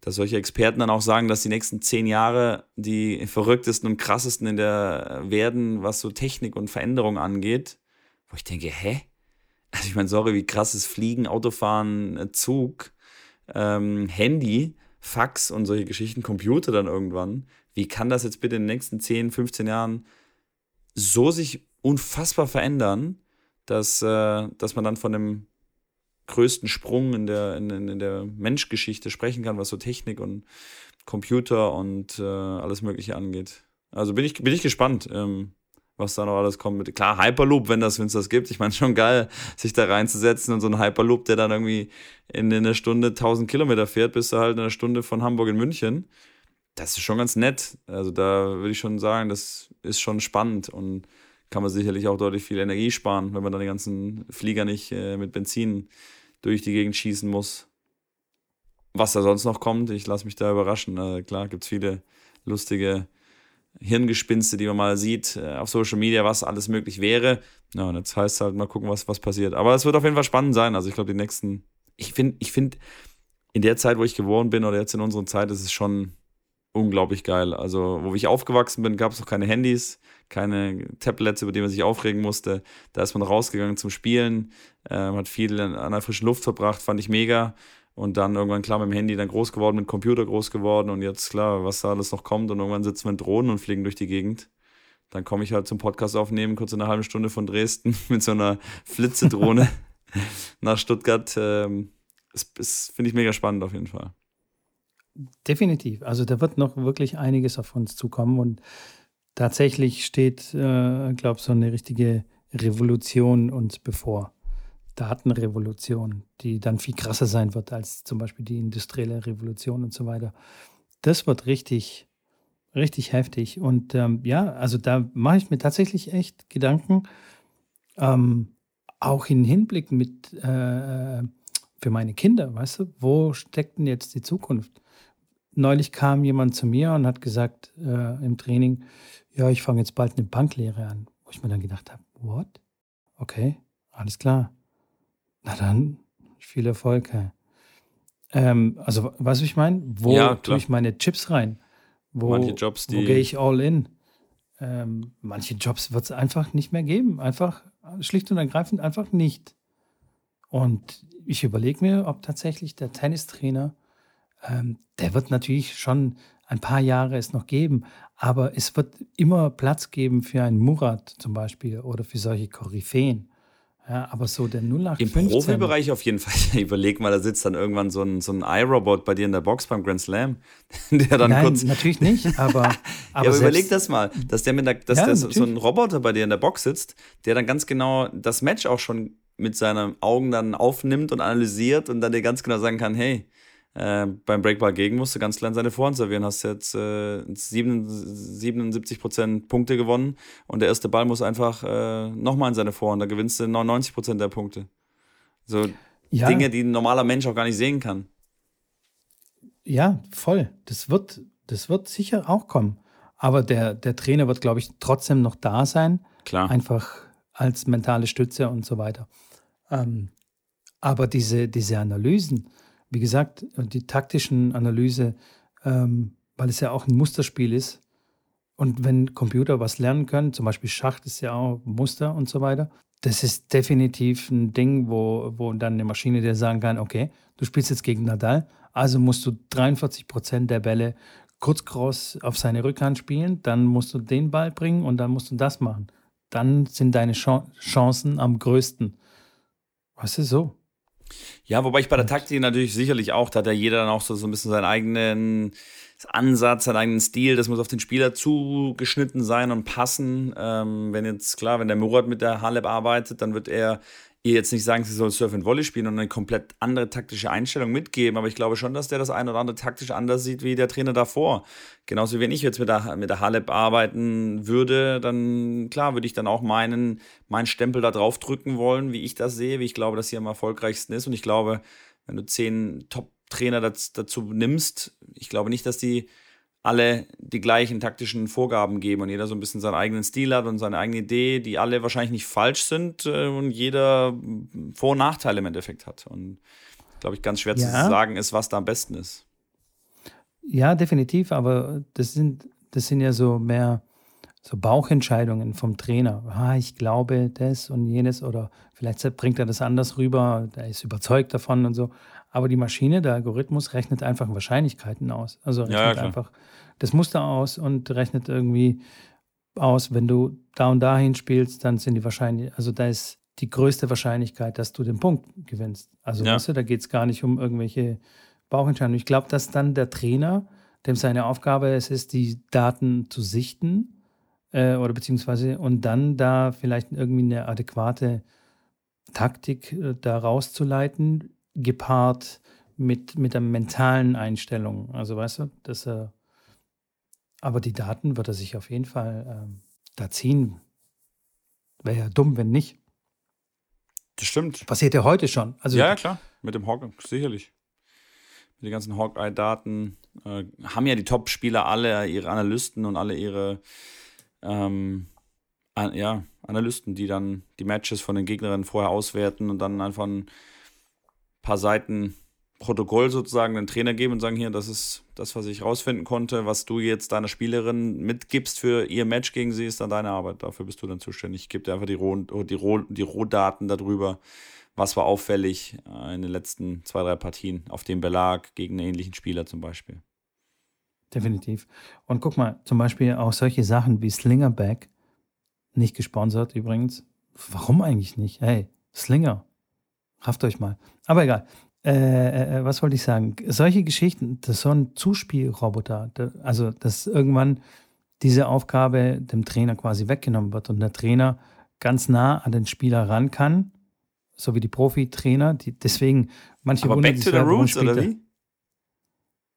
dass solche Experten dann auch sagen, dass die nächsten zehn Jahre die verrücktesten und krassesten in der werden, was so Technik und Veränderung angeht. Wo ich denke, hä? Also ich meine, sorry, wie krasses Fliegen, Autofahren, Zug, ähm, Handy Fax und solche Geschichten, Computer dann irgendwann. Wie kann das jetzt bitte in den nächsten 10, 15 Jahren so sich unfassbar verändern, dass, äh, dass man dann von dem größten Sprung in der, in, in der Menschgeschichte sprechen kann, was so Technik und Computer und äh, alles Mögliche angeht. Also bin ich, bin ich gespannt. Ähm, was da noch alles kommt. Klar, Hyperloop, wenn das, wenn es das gibt. Ich meine, schon geil, sich da reinzusetzen und so ein Hyperloop, der dann irgendwie in, in einer Stunde 1000 Kilometer fährt, bis du halt in einer Stunde von Hamburg in München. das ist schon ganz nett. Also da würde ich schon sagen, das ist schon spannend und kann man sicherlich auch deutlich viel Energie sparen, wenn man dann die ganzen Flieger nicht äh, mit Benzin durch die Gegend schießen muss. Was da sonst noch kommt, ich lasse mich da überraschen. Äh, klar, gibt es viele lustige Hirngespinste, die man mal sieht äh, auf Social Media, was alles möglich wäre. Ja, und jetzt heißt es halt mal gucken, was, was passiert. Aber es wird auf jeden Fall spannend sein. Also ich glaube, die nächsten, ich finde, ich finde, in der Zeit, wo ich geboren bin oder jetzt in unserer Zeit, ist es schon unglaublich geil. Also, wo ich aufgewachsen bin, gab es noch keine Handys, keine Tablets, über die man sich aufregen musste. Da ist man rausgegangen zum Spielen, äh, hat viel an der frischen Luft verbracht, fand ich mega. Und dann irgendwann, klar, mit dem Handy dann groß geworden, mit dem Computer groß geworden und jetzt, klar, was da alles noch kommt. Und irgendwann sitzen wir in Drohnen und fliegen durch die Gegend. Dann komme ich halt zum Podcast aufnehmen, kurz in einer halben Stunde von Dresden [laughs] mit so einer Flitzedrohne [laughs] nach Stuttgart. Ähm, das, das finde ich mega spannend auf jeden Fall. Definitiv. Also da wird noch wirklich einiges auf uns zukommen und tatsächlich steht, äh, glaube ich, so eine richtige Revolution uns bevor. Datenrevolution, die dann viel krasser sein wird als zum Beispiel die industrielle Revolution und so weiter. Das wird richtig, richtig heftig. Und ähm, ja, also da mache ich mir tatsächlich echt Gedanken, ähm, auch in Hinblick mit äh, für meine Kinder, weißt du, wo steckt denn jetzt die Zukunft? neulich kam jemand zu mir und hat gesagt äh, im Training, ja, ich fange jetzt bald eine Banklehre an. Wo ich mir dann gedacht habe, what? Okay, alles klar. Na dann, viel Erfolg. Ähm, also, was ich meine? Wo ja, tue ich meine Chips rein? Wo, manche Jobs, die. Wo gehe ich all in? Ähm, manche Jobs wird es einfach nicht mehr geben. Einfach, schlicht und ergreifend einfach nicht. Und ich überlege mir, ob tatsächlich der Tennistrainer ähm, der wird natürlich schon ein paar Jahre es noch geben, aber es wird immer Platz geben für einen Murat zum Beispiel oder für solche Koryphäen. Ja, aber so der 0815. Im Profibereich auf jeden Fall. [laughs] Überleg mal, da sitzt dann irgendwann so ein, so ein iRobot bei dir in der Box beim Grand Slam, [laughs] der dann Nein, kurz. Natürlich nicht, aber. [laughs] aber, ja, aber überleg das mal, dass der mit der, dass ja, der so ein Roboter bei dir in der Box sitzt, der dann ganz genau das Match auch schon mit seinen Augen dann aufnimmt und analysiert und dann dir ganz genau sagen kann, hey, äh, beim Breakball gegen musste ganz klein seine Vorhand servieren. Hast jetzt äh, 77% Punkte gewonnen und der erste Ball muss einfach äh, nochmal in seine Vorhand. Da gewinnst du 99% der Punkte. So ja. Dinge, die ein normaler Mensch auch gar nicht sehen kann. Ja, voll. Das wird, das wird sicher auch kommen. Aber der, der Trainer wird, glaube ich, trotzdem noch da sein. Klar. Einfach als mentale Stütze und so weiter. Ähm, aber diese, diese Analysen, wie gesagt, die taktischen Analyse, ähm, weil es ja auch ein Musterspiel ist. Und wenn Computer was lernen können, zum Beispiel Schach ist ja auch Muster und so weiter, das ist definitiv ein Ding, wo, wo dann eine Maschine dir sagen kann, okay, du spielst jetzt gegen Nadal, also musst du 43 Prozent der Bälle kurz cross auf seine Rückhand spielen, dann musst du den Ball bringen und dann musst du das machen. Dann sind deine Chancen am größten. Was ist so? Ja, wobei ich bei der Taktik natürlich sicherlich auch, da hat ja jeder dann auch so, so ein bisschen seinen eigenen Ansatz, seinen eigenen Stil, das muss auf den Spieler zugeschnitten sein und passen. Ähm, wenn jetzt, klar, wenn der Murat mit der Haleb arbeitet, dann wird er ihr jetzt nicht sagen, sie soll Surf and Volley spielen und eine komplett andere taktische Einstellung mitgeben, aber ich glaube schon, dass der das ein oder andere taktisch anders sieht wie der Trainer davor. Genauso wie wenn ich jetzt mit der, mit der Halep arbeiten würde, dann klar würde ich dann auch meinen, meinen Stempel da drauf drücken wollen, wie ich das sehe, wie ich glaube, dass sie am erfolgreichsten ist und ich glaube, wenn du zehn Top-Trainer dazu nimmst, ich glaube nicht, dass die alle die gleichen taktischen Vorgaben geben und jeder so ein bisschen seinen eigenen Stil hat und seine eigene Idee, die alle wahrscheinlich nicht falsch sind äh, und jeder Vor- und Nachteile im Endeffekt hat. Und glaube ich, ganz schwer ja. zu sagen ist, was da am besten ist. Ja, definitiv, aber das sind, das sind ja so mehr so Bauchentscheidungen vom Trainer. Ah, ich glaube das und jenes oder vielleicht bringt er das anders rüber, der ist überzeugt davon und so. Aber die Maschine, der Algorithmus, rechnet einfach Wahrscheinlichkeiten aus. Also rechnet ja, einfach das Muster aus und rechnet irgendwie aus, wenn du da und dahin spielst, dann sind die wahrscheinlich, also da ist die größte Wahrscheinlichkeit, dass du den Punkt gewinnst. Also ja. weißt du, da geht es gar nicht um irgendwelche Bauchentscheidungen. Ich glaube, dass dann der Trainer, dem seine Aufgabe es ist, die Daten zu sichten äh, oder beziehungsweise und dann da vielleicht irgendwie eine adäquate Taktik äh, da rauszuleiten, gepaart mit, mit der mentalen Einstellung. Also weißt du, dass er Aber die Daten wird er sich auf jeden Fall ähm, da ziehen. Wäre ja dumm, wenn nicht. Das stimmt. Passiert ja heute schon. Also, ja, ja, klar. Mit dem Hawk, sicherlich. Mit den ganzen Hawkeye-Daten äh, haben ja die Top-Spieler alle ihre Analysten und alle ihre ähm, an, ja, Analysten, die dann die Matches von den Gegnerinnen vorher auswerten und dann einfach ein paar Seiten Protokoll sozusagen den Trainer geben und sagen, hier, das ist das, was ich rausfinden konnte, was du jetzt deiner Spielerin mitgibst für ihr Match gegen sie, ist dann deine Arbeit. Dafür bist du dann zuständig. Ich gebe dir einfach die, Roh, die, Roh, die Rohdaten darüber, was war auffällig äh, in den letzten zwei, drei Partien auf dem Belag gegen einen ähnlichen Spieler zum Beispiel. Definitiv. Und guck mal, zum Beispiel auch solche Sachen wie Slingerback, nicht gesponsert übrigens. Warum eigentlich nicht? Hey, Slinger, rafft euch mal. Aber egal. Äh, äh, äh, was wollte ich sagen? Solche Geschichten, das ist so ein Zuspielroboter. Also, dass irgendwann diese Aufgabe dem Trainer quasi weggenommen wird und der Trainer ganz nah an den Spieler ran kann, so wie die Profi-Trainer. Die, deswegen, manche Aber wundern back to the warum roots, oder er- wie?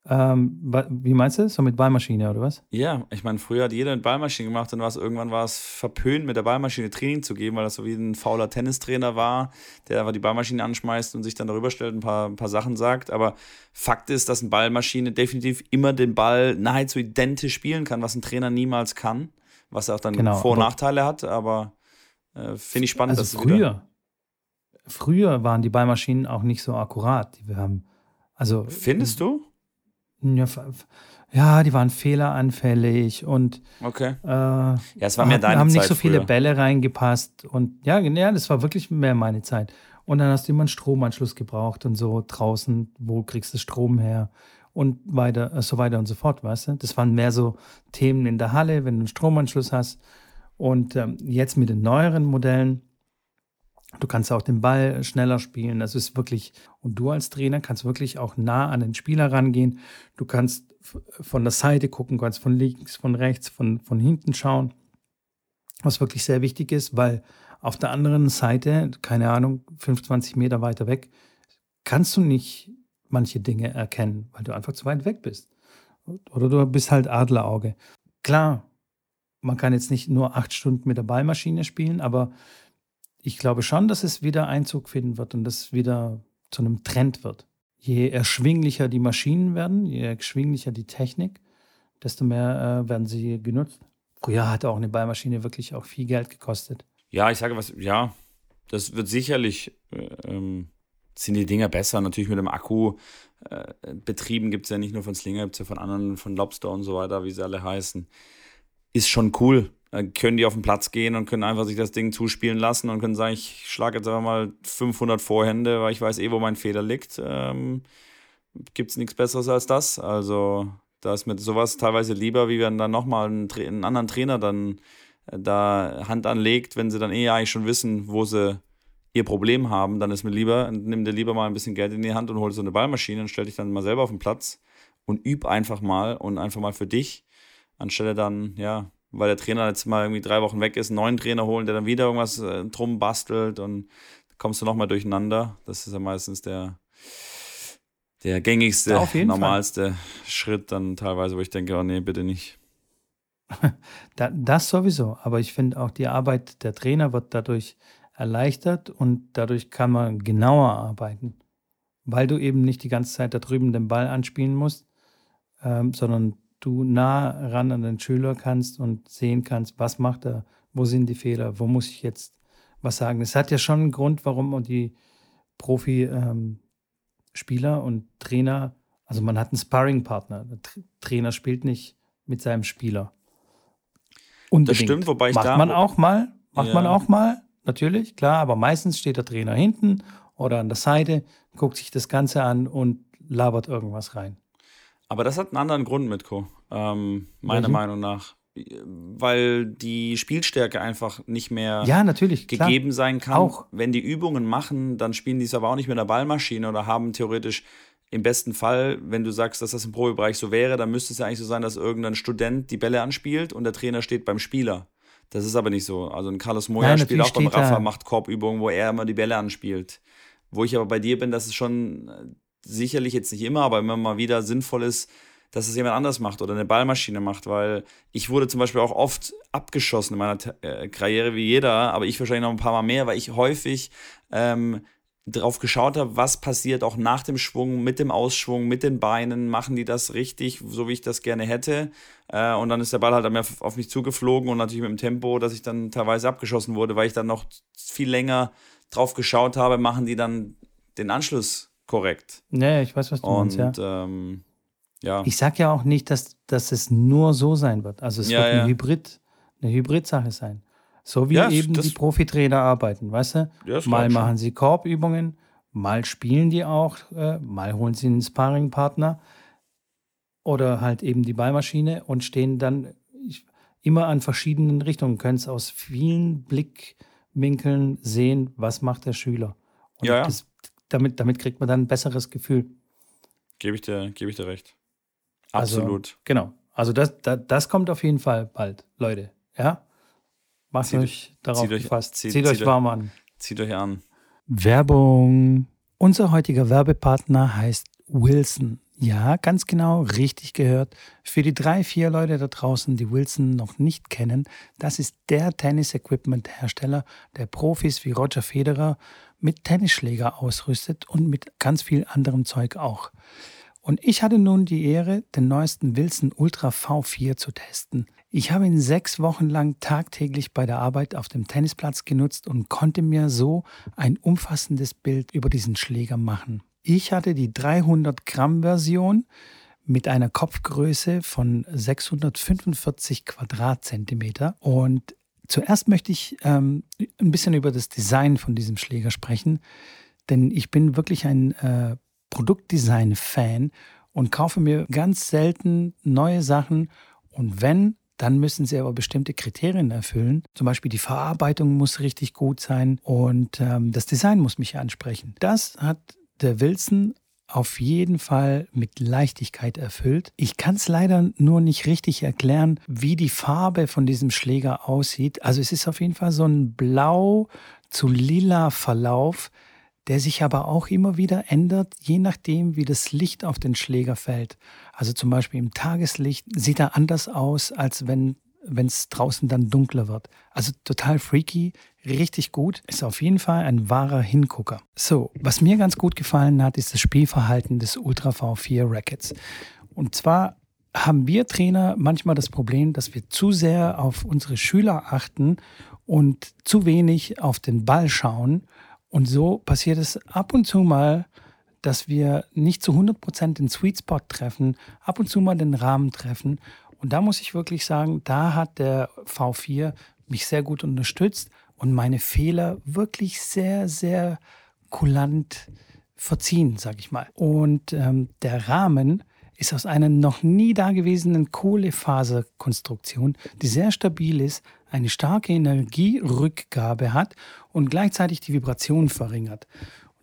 Ähm, wie meinst du? So mit Ballmaschine oder was? Ja, ich meine, früher hat jeder mit Ballmaschine gemacht und was, irgendwann war es verpönt, mit der Ballmaschine Training zu geben, weil das so wie ein fauler Tennistrainer war, der einfach die Ballmaschine anschmeißt und sich dann darüber stellt, ein paar, ein paar Sachen sagt. Aber Fakt ist, dass eine Ballmaschine definitiv immer den Ball nahezu identisch spielen kann, was ein Trainer niemals kann, was auch dann Genau, Vor- und Nachteile hat. Aber äh, finde ich spannend, Also dass früher, früher waren die Ballmaschinen auch nicht so akkurat. Wir haben, also Findest du? Ja, ja, die waren fehleranfällig und Okay. äh, Ja, es war mehr haben, deine haben Zeit nicht so viele früher. Bälle reingepasst. Und ja, ja, das war wirklich mehr meine Zeit. Und dann hast du immer einen Stromanschluss gebraucht und so draußen, wo kriegst du Strom her? Und weiter, äh, so weiter und so fort, weißt du? Das waren mehr so Themen in der Halle, wenn du einen Stromanschluss hast. Und ähm, jetzt mit den neueren Modellen, du kannst auch den Ball schneller spielen. Das ist wirklich, und du als Trainer kannst wirklich auch nah an den Spieler rangehen. Du kannst von der Seite gucken, kannst von links, von rechts, von, von hinten schauen. Was wirklich sehr wichtig ist, weil auf der anderen Seite, keine Ahnung, 25 Meter weiter weg, kannst du nicht manche Dinge erkennen, weil du einfach zu weit weg bist. Oder du bist halt Adlerauge. Klar, man kann jetzt nicht nur acht Stunden mit der Ballmaschine spielen, aber ich glaube schon, dass es wieder Einzug finden wird und dass es wieder zu einem Trend wird. Je erschwinglicher die Maschinen werden, je erschwinglicher die Technik, desto mehr äh, werden sie genutzt. Früher hat auch eine Ballmaschine wirklich auch viel Geld gekostet. Ja, ich sage was, ja, das wird sicherlich, äh, ähm, sind die Dinger besser. Natürlich mit dem Akku äh, betrieben gibt es ja nicht nur von Slinger, gibt es ja von anderen, von Lobster und so weiter, wie sie alle heißen. Ist schon cool. Können die auf den Platz gehen und können einfach sich das Ding zuspielen lassen und können sagen, ich schlage jetzt einfach mal 500 Vorhände, weil ich weiß eh, wo mein Fehler liegt. Ähm, gibt es nichts Besseres als das. Also da ist mir sowas teilweise lieber, wie wenn dann nochmal einen, einen anderen Trainer dann äh, da Hand anlegt, wenn sie dann eh eigentlich schon wissen, wo sie ihr Problem haben, dann ist mir lieber, nimm dir lieber mal ein bisschen Geld in die Hand und hol so eine Ballmaschine und stell dich dann mal selber auf den Platz und üb einfach mal und einfach mal für dich, anstelle dann, ja, weil der Trainer jetzt mal irgendwie drei Wochen weg ist, einen neuen Trainer holen, der dann wieder irgendwas äh, drum bastelt und kommst du nochmal durcheinander. Das ist ja meistens der, der gängigste, Ja, jeden Fall. normalste Schritt dann teilweise, wo ich denke, oh nee, bitte nicht. [laughs] Da, das sowieso, aber ich finde auch die Arbeit der Trainer wird dadurch erleichtert und dadurch kann man genauer arbeiten, weil du eben nicht die ganze Zeit da drüben den Ball anspielen musst, ähm, sondern du nah ran an den Schüler kannst und sehen kannst, was macht er, wo sind die Fehler, wo muss ich jetzt was sagen. Es hat ja schon einen Grund, warum und die Profi-Spieler und Trainer, also man hat einen Sparring-Partner. Der Tra- Trainer spielt nicht mit seinem Spieler. Unbedingt. stimmt, wobei ich macht da- man auch mal, macht man Ja. auch mal, natürlich, klar, aber meistens steht der Trainer hinten oder an der Seite, guckt sich das Ganze an und labert irgendwas rein. Aber das hat einen anderen Grund, Mitko, ähm, meiner Welchen? Meinung nach. Weil die Spielstärke einfach nicht mehr Ja, natürlich, klar. gegeben sein kann. Auch. Wenn die Übungen machen, dann spielen die es aber auch nicht mit einer Ballmaschine oder haben theoretisch im besten Fall, wenn du sagst, dass das im Probebereich so wäre, dann müsste es ja eigentlich so sein, dass irgendein Student die Bälle anspielt und der Trainer steht beim Spieler. Das ist aber nicht so. Also ein Carlos Moya Nein, spielt auch beim da- Rafa, macht Korbübungen, wo er immer die Bälle anspielt. Wo ich aber bei dir bin, dass es schon sicherlich jetzt nicht immer, aber immer mal wieder sinnvoll ist, dass es jemand anders macht oder eine Ballmaschine macht, weil ich wurde zum Beispiel auch oft abgeschossen in meiner äh, Karriere wie jeder, aber ich wahrscheinlich noch ein paar Mal mehr, weil ich häufig ähm, drauf geschaut habe, was passiert auch nach dem Schwung, mit dem Ausschwung, mit den Beinen, machen die das richtig, so wie ich das gerne hätte. Äh, und dann ist der Ball halt auf mich zugeflogen und natürlich mit dem Tempo, dass ich dann teilweise abgeschossen wurde, weil ich dann noch viel länger drauf geschaut habe, machen die dann den Anschluss korrekt. Ja, ich weiß, was du und, meinst, ja. Ähm, ja. Ich sag ja auch nicht, dass, dass es nur so sein wird. Also es Ja, wird eine ja. Hybrid, eine Hybrid-Sache sein. So wie eben das- die Profitrainer arbeiten, weißt du? Mal machen sie Korbübungen, mal spielen die auch, äh, mal holen sie einen Sparringpartner oder halt eben die Ballmaschine und stehen dann ich, immer an verschiedenen Richtungen, können es aus vielen Blickwinkeln sehen, was macht der Schüler. Und Ja, ja. Das, damit, damit kriegt man dann ein besseres Gefühl. Gebe ich, dir, gebe ich dir recht. Also- Absolut. Genau. Also das, das, das kommt auf jeden Fall bald, Leute. Ja? Macht Zieht- euch darauf zieht euch- gefasst. zieht- Zieht, euch warm an. Zieht euch an. Werbung. Unser heutiger Werbepartner heißt Wilson. Ja, ganz genau, richtig gehört. Für die drei, vier Leute da draußen, die Wilson noch nicht kennen, das ist der Tennis-Equipment-Hersteller, der Profis wie Roger Federer mit Tennisschläger ausrüstet und mit ganz viel anderem Zeug auch. Und ich hatte nun die Ehre, den neuesten Wilson Ultra V4 zu testen. Ich habe ihn sechs Wochen lang tagtäglich bei der Arbeit auf dem Tennisplatz genutzt und konnte mir so ein umfassendes Bild über diesen Schläger machen. Ich hatte die 300 Gramm Version mit einer Kopfgröße von 645 Quadratzentimeter und Zuerst möchte ich ähm, ein bisschen über das Design von diesem Schläger sprechen, denn ich bin wirklich ein äh, Produktdesign-Fan und kaufe mir ganz selten neue Sachen und wenn, dann müssen sie aber bestimmte Kriterien erfüllen. Zum Beispiel die Verarbeitung muss richtig gut sein und ähm, das Design muss mich ansprechen. Das hat der Wilson auf jeden Fall mit Leichtigkeit erfüllt. Ich kann es leider nur nicht richtig erklären, wie die Farbe von diesem Schläger aussieht. Also es ist auf jeden Fall so ein blau zu lila Verlauf, der sich aber auch immer wieder ändert, je nachdem, wie das Licht auf den Schläger fällt. Also zum Beispiel im Tageslicht sieht er anders aus, als wenn wenn es draußen dann dunkler wird. Also total freaky, richtig gut. Ist auf jeden Fall ein wahrer Hingucker. So, was mir ganz gut gefallen hat, ist das Spielverhalten des Ultra V4 Rackets. Und zwar haben wir Trainer manchmal das Problem, dass wir zu sehr auf unsere Schüler achten und zu wenig auf den Ball schauen. Und so passiert es ab und zu mal, dass wir nicht zu 100% den Sweet Spot treffen, ab und zu mal den Rahmen treffen. Und da muss ich wirklich sagen, da hat der V4 mich sehr gut unterstützt und meine Fehler wirklich sehr, sehr kulant verziehen, sag ich mal. Und ähm, der Rahmen ist aus einer noch nie dagewesenen Kohlefaserkonstruktion, die sehr stabil ist, eine starke Energierückgabe hat und gleichzeitig die Vibration verringert.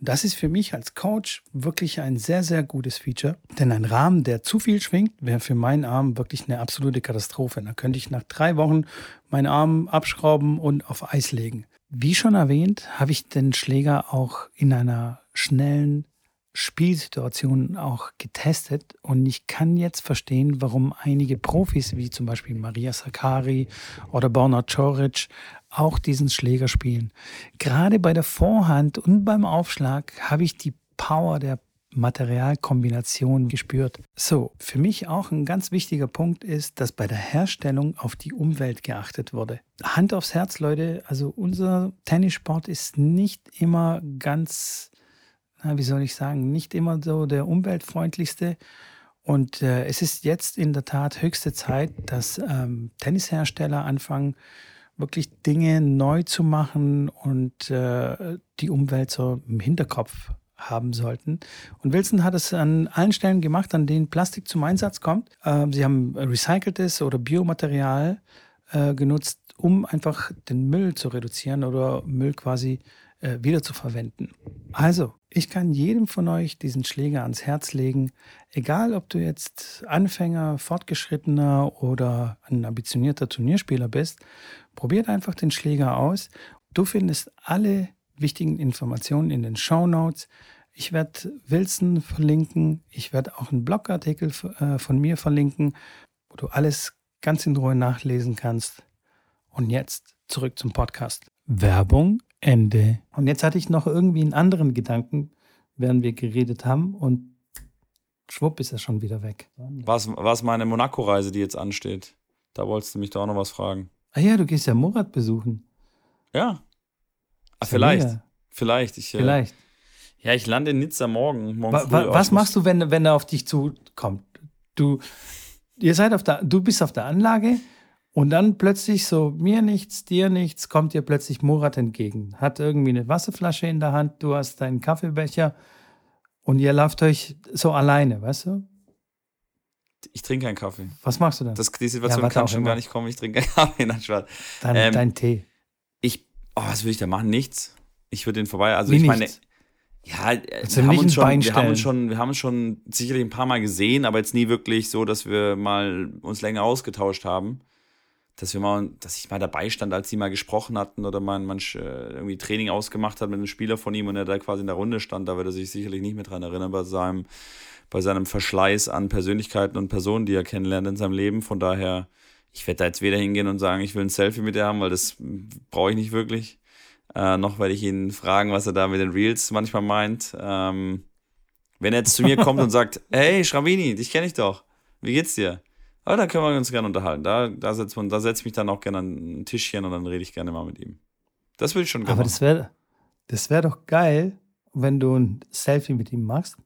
Das ist für mich als Coach wirklich ein sehr, sehr gutes Feature. Denn ein Rahmen, der zu viel schwingt, wäre für meinen Arm wirklich eine absolute Katastrophe. Da könnte ich nach drei Wochen meinen Arm abschrauben und auf Eis legen. Wie schon erwähnt, habe ich den Schläger auch in einer schnellen Spielsituation auch getestet und ich kann jetzt verstehen, warum einige Profis wie zum Beispiel Maria Sakkari oder Borna Coric auch diesen Schläger spielen. Gerade bei der Vorhand und beim Aufschlag habe ich die Power der Materialkombination gespürt. So, für mich auch ein ganz wichtiger Punkt ist, dass bei der Herstellung auf die Umwelt geachtet wurde. Hand aufs Herz, Leute, also unser Tennissport ist nicht immer ganz, wie soll ich sagen, nicht immer so der umweltfreundlichste. Und äh, es ist jetzt in der Tat höchste Zeit, dass ähm, Tennishersteller anfangen, wirklich Dinge neu zu machen und äh, die Umwelt so im Hinterkopf haben sollten. Und Wilson hat es an allen Stellen gemacht, an denen Plastik zum Einsatz kommt. Ähm, sie haben recyceltes oder Biomaterial äh, genutzt, um einfach den Müll zu reduzieren oder Müll quasi äh, wieder zu verwenden. Also, ich kann jedem von euch diesen Schläger ans Herz legen, egal ob du jetzt Anfänger, Fortgeschrittener oder ein ambitionierter Turnierspieler bist, probiert einfach den Schläger aus. Du findest alle wichtigen Informationen in den Show Notes. Ich werde Wilson verlinken. Ich werde auch einen Blogartikel äh, von mir verlinken, wo du alles ganz in Ruhe nachlesen kannst. Und jetzt zurück zum Podcast. Werbung, Ende. Und jetzt hatte ich noch irgendwie einen anderen Gedanken, während wir geredet haben. Und schwupp ist er schon wieder weg. War es meine Monaco-Reise, die jetzt ansteht? Da wolltest du mich doch auch noch was fragen. Ah ja, du gehst ja Murat besuchen. Ja. Ah, vielleicht. Ja. Vielleicht. Ich, äh, vielleicht. Äh, ja, ich lande in Nizza morgen. morgen wa wa was machst du, wenn, wenn er auf dich zukommt? Du, ihr seid auf der, du bist auf der Anlage und dann plötzlich so, mir nichts, dir nichts, kommt dir plötzlich Murat entgegen. Hat irgendwie eine Wasserflasche in der Hand, du hast deinen Kaffeebecher und ihr lauft euch so alleine, weißt du? Ich trinke keinen Kaffee. Was machst du dann? Das, die Situation ja, kann schon immer. gar nicht kommen. Ich trinke keinen [laughs] Kaffee. Nein. Dein, ähm, dein Tee. Ich, oh, was würde ich da machen? Nichts. Ich würde den vorbei. Also Wie ich meine, ja, wir haben, uns schon, wir haben uns schon, wir haben uns schon sicherlich ein paar Mal gesehen, aber jetzt nie wirklich so, dass wir mal uns länger ausgetauscht haben. Dass wir mal, dass ich mal dabei stand, als sie mal gesprochen hatten oder man, man äh, irgendwie Training ausgemacht hat mit einem Spieler von ihm und er da quasi in der Runde stand, da wird er sich sicherlich nicht mehr dran erinnern bei seinem bei seinem Verschleiß an Persönlichkeiten und Personen, die er kennenlernt in seinem Leben. Von daher, ich werde da jetzt weder hingehen und sagen, ich will ein Selfie mit dir haben, weil das brauche ich nicht wirklich. Äh, noch werde ich ihn fragen, was er da mit den Reels manchmal meint. Ähm, wenn er jetzt zu mir kommt und sagt, [laughs] hey Schravini, dich kenne ich doch. Wie geht's dir? Aber da können wir uns gerne unterhalten. Da, da setze setz ich mich dann auch gerne an ein Tischchen und dann rede ich gerne mal mit ihm. Das würde ich schon gerne Aber das wäre das wär doch geil, wenn du ein Selfie mit ihm machst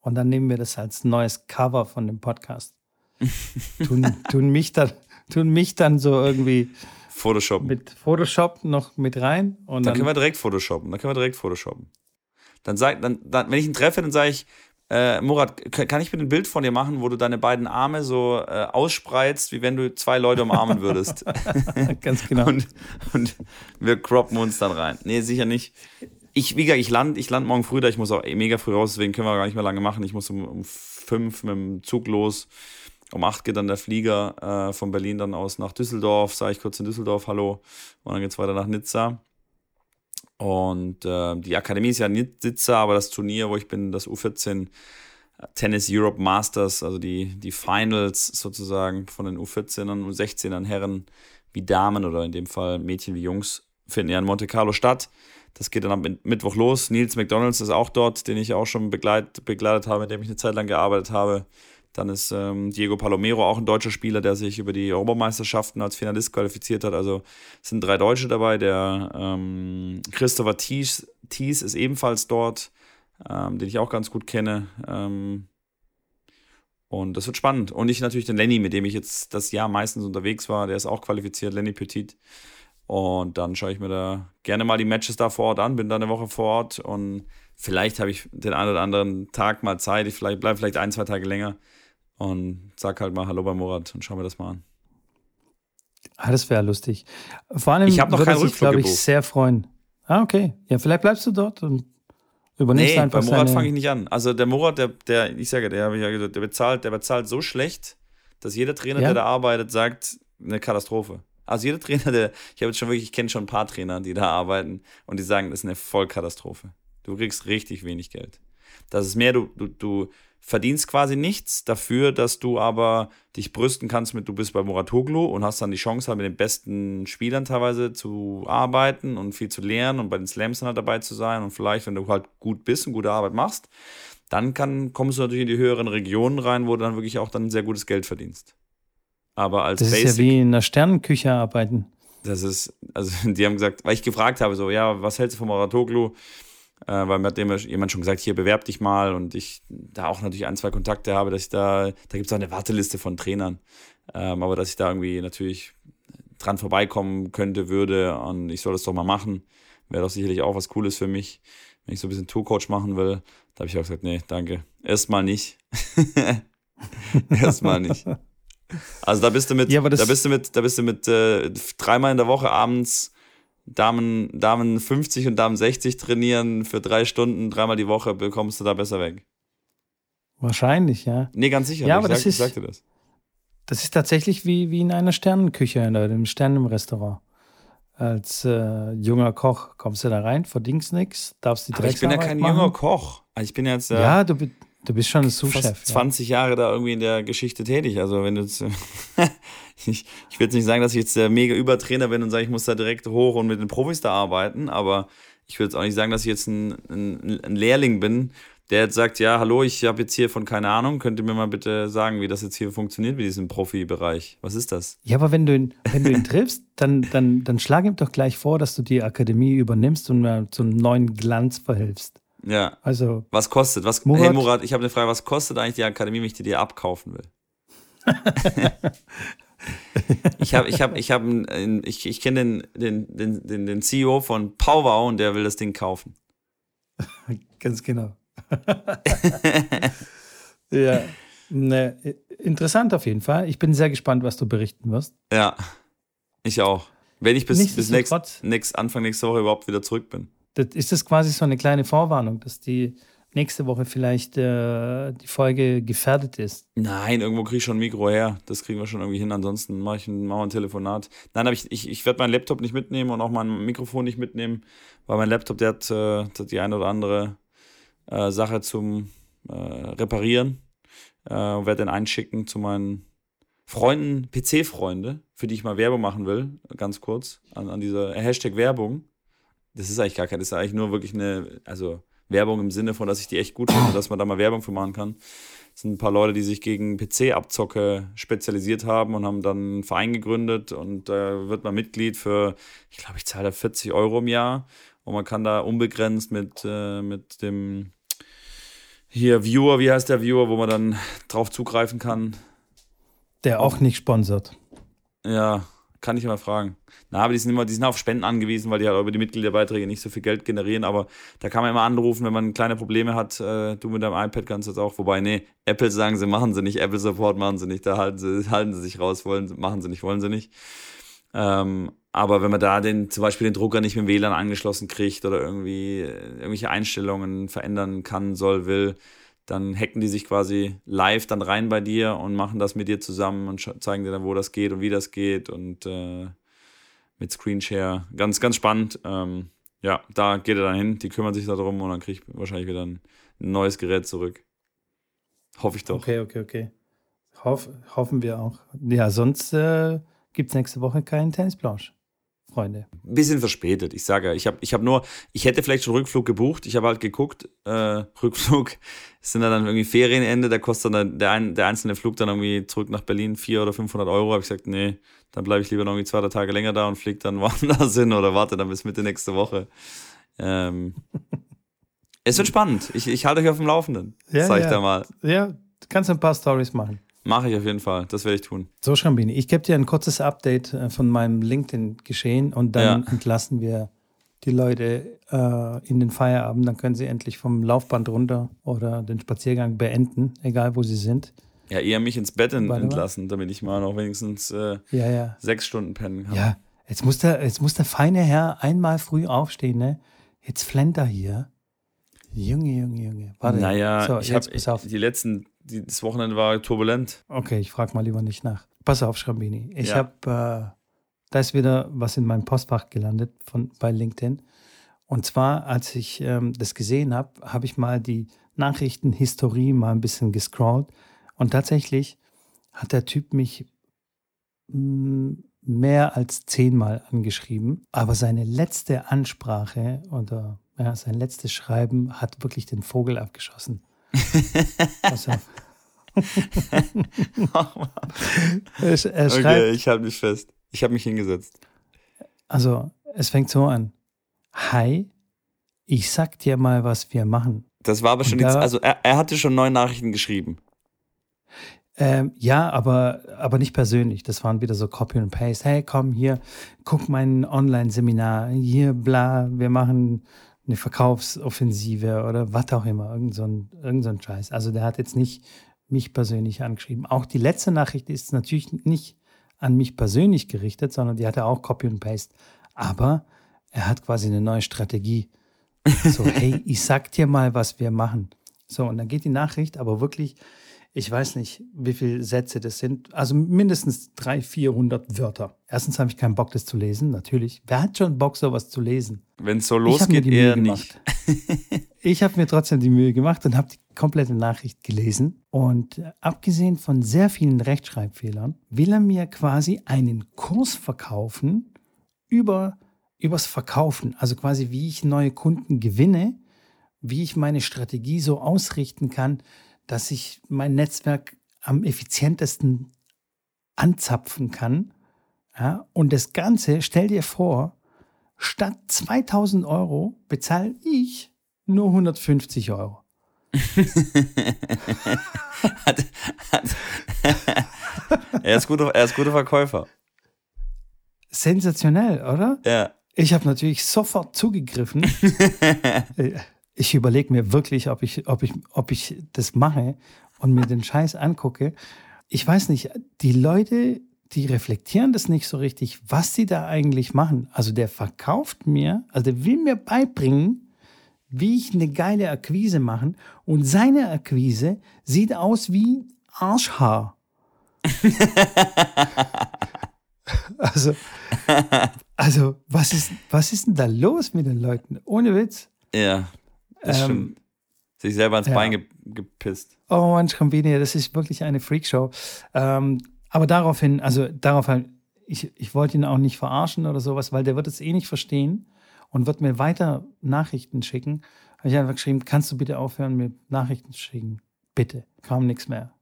und dann nehmen wir das als neues Cover von dem Podcast. [laughs] tun, tun, mich dann, tun mich dann so irgendwie Photoshop. Mit Photoshop noch mit rein. Und dann, dann können wir direkt Photoshoppen. Dann können wir direkt Photoshoppen. Dann sag, dann, dann, wenn ich ihn treffe, dann sage ich, äh, Murat, kann ich mir ein Bild von dir machen, wo du deine beiden Arme so äh, ausspreizt, wie wenn du zwei Leute umarmen würdest? [laughs] Ganz genau. Und, und wir croppen uns dann rein. Nee, sicher nicht ich, wie gesagt, ich lande ich land morgen früh da, ich muss auch mega früh raus, deswegen können wir gar nicht mehr lange machen. Ich muss um, um fünf mit dem Zug los. Um acht geht dann der Flieger äh, von Berlin dann aus nach Düsseldorf, sage ich kurz in Düsseldorf Hallo. Und dann geht es weiter nach Nizza. Und äh, die Akademie ist ja Nizza, aber das Turnier, wo ich bin, das U14 Tennis Europe Masters, also die, die Finals sozusagen von den U14ern, U16ern Herren wie Damen oder in dem Fall Mädchen wie Jungs, finden ja in Monte Carlo statt. Das geht dann am Mittwoch los. Nils McDonalds ist auch dort, den ich auch schon begleit, begleitet habe, mit dem ich eine Zeit lang gearbeitet habe. Dann ist ähm, Diego Palomero auch ein deutscher Spieler, der sich über die Europameisterschaften als Finalist qualifiziert hat. Also sind drei Deutsche dabei. Der ähm, Christopher Thies, Thies ist ebenfalls dort, ähm, den ich auch ganz gut kenne. Ähm, und das wird spannend. Und ich natürlich den Lenny, mit dem ich jetzt das Jahr meistens unterwegs war. Der ist auch qualifiziert, Lenny Petit. Und dann schaue ich mir da gerne mal die Matches da vor Ort an, bin da eine Woche vor Ort und vielleicht habe ich den einen oder anderen Tag mal Zeit. Ich vielleicht, bleibe vielleicht ein, zwei Tage länger und sag halt mal Hallo bei Murat und schau mir das mal an. Ah, das wäre lustig. Vor allem ich noch würde sich, glaube ich, sehr freuen. Ah, okay. Ja, vielleicht bleibst du dort und übernimmst nee, einfach bei Murat fange ich nicht an. Also der Murat, der, der ich sage, der, der bezahlt, der bezahlt so schlecht, dass jeder Trainer, ja? der da arbeitet, sagt, eine Katastrophe. Also jeder [laughs] Trainer, der, ich habe jetzt schon wirklich, ich kenne schon ein paar Trainer, die da arbeiten und die sagen, das ist eine Vollkatastrophe. Du kriegst richtig wenig Geld. Das ist mehr, du, du, du verdienst quasi nichts dafür, dass du aber dich brüsten kannst mit, du bist bei Muratoglu und hast dann die Chance, halt mit den besten Spielern teilweise zu arbeiten und viel zu lernen und bei den Slams dann halt dabei zu sein und vielleicht, wenn du halt gut bist und gute Arbeit machst, dann kann, kommst du natürlich in die höheren Regionen rein, wo du dann wirklich auch dann sehr gutes Geld verdienst. Aber als das Basic. Ist ja wie in einer Sternenküche arbeiten. Das ist, also [laughs] die haben gesagt, weil ich gefragt habe, so, ja, was hältst du von Maratoglu? Äh, weil mir hat jemand schon gesagt, hier bewerb dich mal und ich da auch natürlich ein, zwei Kontakte habe, dass ich da, da gibt es auch eine Warteliste von Trainern, ähm, aber dass ich da irgendwie natürlich dran vorbeikommen könnte, würde und ich soll das doch mal machen, wäre doch sicherlich auch was Cooles für mich, wenn ich so ein bisschen Tourcoach machen will. Da habe ich auch gesagt, nee, danke, erstmal nicht. [laughs] erstmal nicht. Also da bist du mit, ja, da bist du mit, da bist du mit äh, dreimal in der Woche abends Damen, Damen 50 und Damen 60 trainieren für drei Stunden, dreimal die Woche, bekommst du da besser weg. Wahrscheinlich, ja. Nee, ganz sicher. Ja, aber ich das ist, sagte das. Das ist tatsächlich wie, wie in einer Sternenküche in einem Sternenrestaurant. Als äh, junger Koch kommst du da rein, verdienst nichts, darfst die Aber ich bin ja kein machen. junger Koch. Ich bin jetzt äh, Ja, du, bi- du bist schon ein Sous-Chef. fast 20 Jahre da irgendwie in der Geschichte tätig. Also wenn du jetzt, [laughs] ich, ich will jetzt nicht sagen, dass ich jetzt der mega Übertrainer bin und sage, ich muss da direkt hoch und mit den Profis da arbeiten, aber ich würde jetzt auch nicht sagen, dass ich jetzt ein, ein, ein Lehrling bin, der jetzt sagt, ja, hallo, ich habe jetzt hier von keine Ahnung, könnt ihr mir mal bitte sagen, wie das jetzt hier funktioniert mit diesem Profibereich? Was ist das? Ja, aber wenn du ihn, wenn du ihn [laughs] triffst, dann, dann, dann schlag ihm doch gleich vor, dass du die Akademie übernimmst und mal zu einem neuen Glanz verhilfst. Ja. Also, Was kostet? Was, Murat? hey Murat, ich habe eine Frage, was kostet eigentlich die Akademie, wenn ich die dir abkaufen will? [laughs] ich habe, ich habe, ich habe, ich, ich kenne den, den, den, den, den CEO von Powwow und der will das Ding kaufen. [laughs] ganz genau. [laughs] ja, ne, interessant auf jeden Fall. Ich bin sehr gespannt, was du berichten wirst. Ja, ich auch. Wenn ich bis, bis nächst, nächst, Anfang nächster Woche überhaupt wieder zurück bin. Das, ist das quasi so eine kleine Vorwarnung, dass die nächste Woche vielleicht äh, die Folge gefährdet ist? Nein, irgendwo kriege ich schon ein Mikro her. Das kriegen wir schon irgendwie hin. Ansonsten mache ich ein, mach ein Telefonat. Nein, aber ich, ich, ich werde meinen Laptop nicht mitnehmen und auch mein Mikrofon nicht mitnehmen, weil mein Laptop, der hat, äh, hat die eine oder andere äh, Sache zum äh, Reparieren. Äh, werde den einschicken zu meinen Freunden, PC-Freunde, für die ich mal Werbung machen will, ganz kurz, an, an dieser Hashtag Werbung. Das ist eigentlich gar keine, das ist eigentlich nur wirklich eine, also Werbung im Sinne von, dass ich die echt gut finde, dass man da mal Werbung für machen kann. Das sind ein paar Leute, die sich gegen PC-Abzocke spezialisiert haben und haben dann einen Verein gegründet und da wird man Mitglied für, ich glaube, ich zahle da 40 Euro im Jahr und man kann da unbegrenzt mit, äh, mit dem hier Viewer, wie heißt der Viewer, wo man dann drauf zugreifen kann. Der auch nicht sponsert. Ja, kann ich immer fragen. Na, aber die sind immer, die sind auf Spenden angewiesen, weil die halt über die Mitgliederbeiträge nicht so viel Geld generieren. Aber da kann man immer anrufen, wenn man kleine Probleme hat. Äh, du mit deinem iPad kannst jetzt auch. Wobei, nee, Apple sagen sie, machen sie nicht. Apple Support machen sie nicht. Da halten sie, halten sie sich raus, wollen, machen sie nicht, wollen sie nicht. Ähm, aber wenn man da den, zum Beispiel den Drucker nicht mit dem WLAN angeschlossen kriegt oder irgendwie äh, irgendwelche Einstellungen verändern kann, soll, will, dann hacken die sich quasi live dann rein bei dir und machen das mit dir zusammen und zeigen dir dann, wo das geht und wie das geht und äh, mit Screenshare. Ganz, ganz spannend. Ähm, ja, da geht er dann hin, die kümmern sich darum und dann kriege ich wahrscheinlich wieder ein neues Gerät zurück. Hoffe ich doch. Okay, okay, okay. Hoff, hoffen wir auch. Ja, sonst äh, gibt es nächste Woche keinen Tennisplausch, Freunde. Ein bisschen verspätet. Ich sage, ja, ich habe ich hab nur, ich hätte vielleicht schon Rückflug gebucht. Ich habe halt geguckt, äh, Rückflug es [laughs] sind dann irgendwie Ferienende, da kostet dann der, ein, der einzelne Flug dann irgendwie zurück nach Berlin 400 oder 500 Euro. Habe ich gesagt, nee, dann bleibe ich lieber noch irgendwie zwei, drei Tage länger da und fliege dann [laughs] woanders hin oder warte dann bis Mitte nächste Woche. Ähm, [laughs] es wird spannend. Ich, ich halte euch auf dem Laufenden. Ja, sag ich ja. da mal. Ja, du kannst ein paar Stories machen. Mache ich auf jeden Fall. Das werde ich tun. So, Schrambini, ich gebe dir ein kurzes Update äh, von meinem LinkedIn-Geschehen und dann Ja. entlassen wir die Leute äh, in den Feierabend. Dann können sie endlich vom Laufband runter oder den Spaziergang beenden, egal wo sie sind. Ja, eher mich ins Bett Warte mal. entlassen, damit ich mal noch wenigstens äh, Ja, ja. sechs Stunden pennen kann. Ja, jetzt muss, der, jetzt muss der feine Herr einmal früh aufstehen, ne? Jetzt flennt er hier. Junge, Junge, Junge. Warte. Naja, so, ich habe die letzten, das Wochenende war turbulent. Okay, ich frage mal lieber nicht nach. Pass auf, Schrambini. Ich Ja. habe, äh, da ist wieder was in meinem Postfach gelandet von, bei LinkedIn. Und zwar, als ich ähm, das gesehen habe, habe ich mal die Nachrichtenhistorie mal ein bisschen gescrollt. Und tatsächlich hat der Typ mich mh, mehr als zehnmal angeschrieben. Aber seine letzte Ansprache oder ja, sein letztes Schreiben hat wirklich den Vogel abgeschossen. Pass auf. [laughs] er, er schreibt, Okay, ich halte mich fest. Ich habe mich hingesetzt. Also, es fängt so an. Hi, ich sag dir mal, was wir machen. Das war aber schon, die, Und da- also er, er hatte schon neun Nachrichten geschrieben. Ähm, ja, aber, aber nicht persönlich. Das waren wieder so Copy and Paste. Hey, komm hier, guck mein Online-Seminar. Hier, bla, wir machen eine Verkaufsoffensive oder was auch immer. Irgend so, ein, irgend so ein Scheiß. Also der hat jetzt nicht mich persönlich angeschrieben. Auch die letzte Nachricht ist natürlich nicht an mich persönlich gerichtet, sondern die hatte auch Copy and Paste. Aber er hat quasi eine neue Strategie. So, [laughs] hey, ich sag dir mal, was wir machen. So, und dann geht die Nachricht aber wirklich ich weiß nicht, wie viele Sätze das sind. Also mindestens 300, 400 Wörter. Erstens habe ich keinen Bock, das zu lesen, natürlich. Wer hat schon Bock, sowas zu lesen? Wenn es so losgeht, eher nicht. ich habe mir trotzdem die Mühe gemacht und habe die komplette Nachricht gelesen. Und abgesehen von sehr vielen Rechtschreibfehlern, will er mir quasi einen Kurs verkaufen über übers Verkaufen. Also quasi, wie ich neue Kunden gewinne, wie ich meine Strategie so ausrichten kann, dass ich mein Netzwerk am effizientesten anzapfen kann. Ja, und das Ganze, stell dir vor, statt 2000 Euro bezahle ich nur 150 Euro. [laughs] hat, hat, [laughs] er, ist guter, er ist guter Verkäufer. Sensationell, oder? Ja. Ich habe natürlich sofort zugegriffen. [laughs] ich überlege mir wirklich, ob ich, ob, ich, ob ich das mache und mir den Scheiß angucke. Ich weiß nicht, die Leute, die reflektieren das nicht so richtig, was sie da eigentlich machen. Also der verkauft mir, also der will mir beibringen, wie ich eine geile Akquise machen und seine Akquise sieht aus wie Arschhaar. [laughs] also, also was, ist, was ist denn da los mit den Leuten? Ohne Witz. Ja, das ähm, stimmt. Sich selber ins ja. Bein ge gepisst. Oh Mann, Schrambini, das ist wirklich eine Freakshow. Ähm, aber daraufhin, also darauf halt, ich, ich wollte ihn auch nicht verarschen oder sowas, weil der wird es eh nicht verstehen und wird mir weiter Nachrichten schicken. Habe ich einfach geschrieben, kannst du bitte aufhören, mir Nachrichten zu schicken? Bitte. Kam nichts mehr.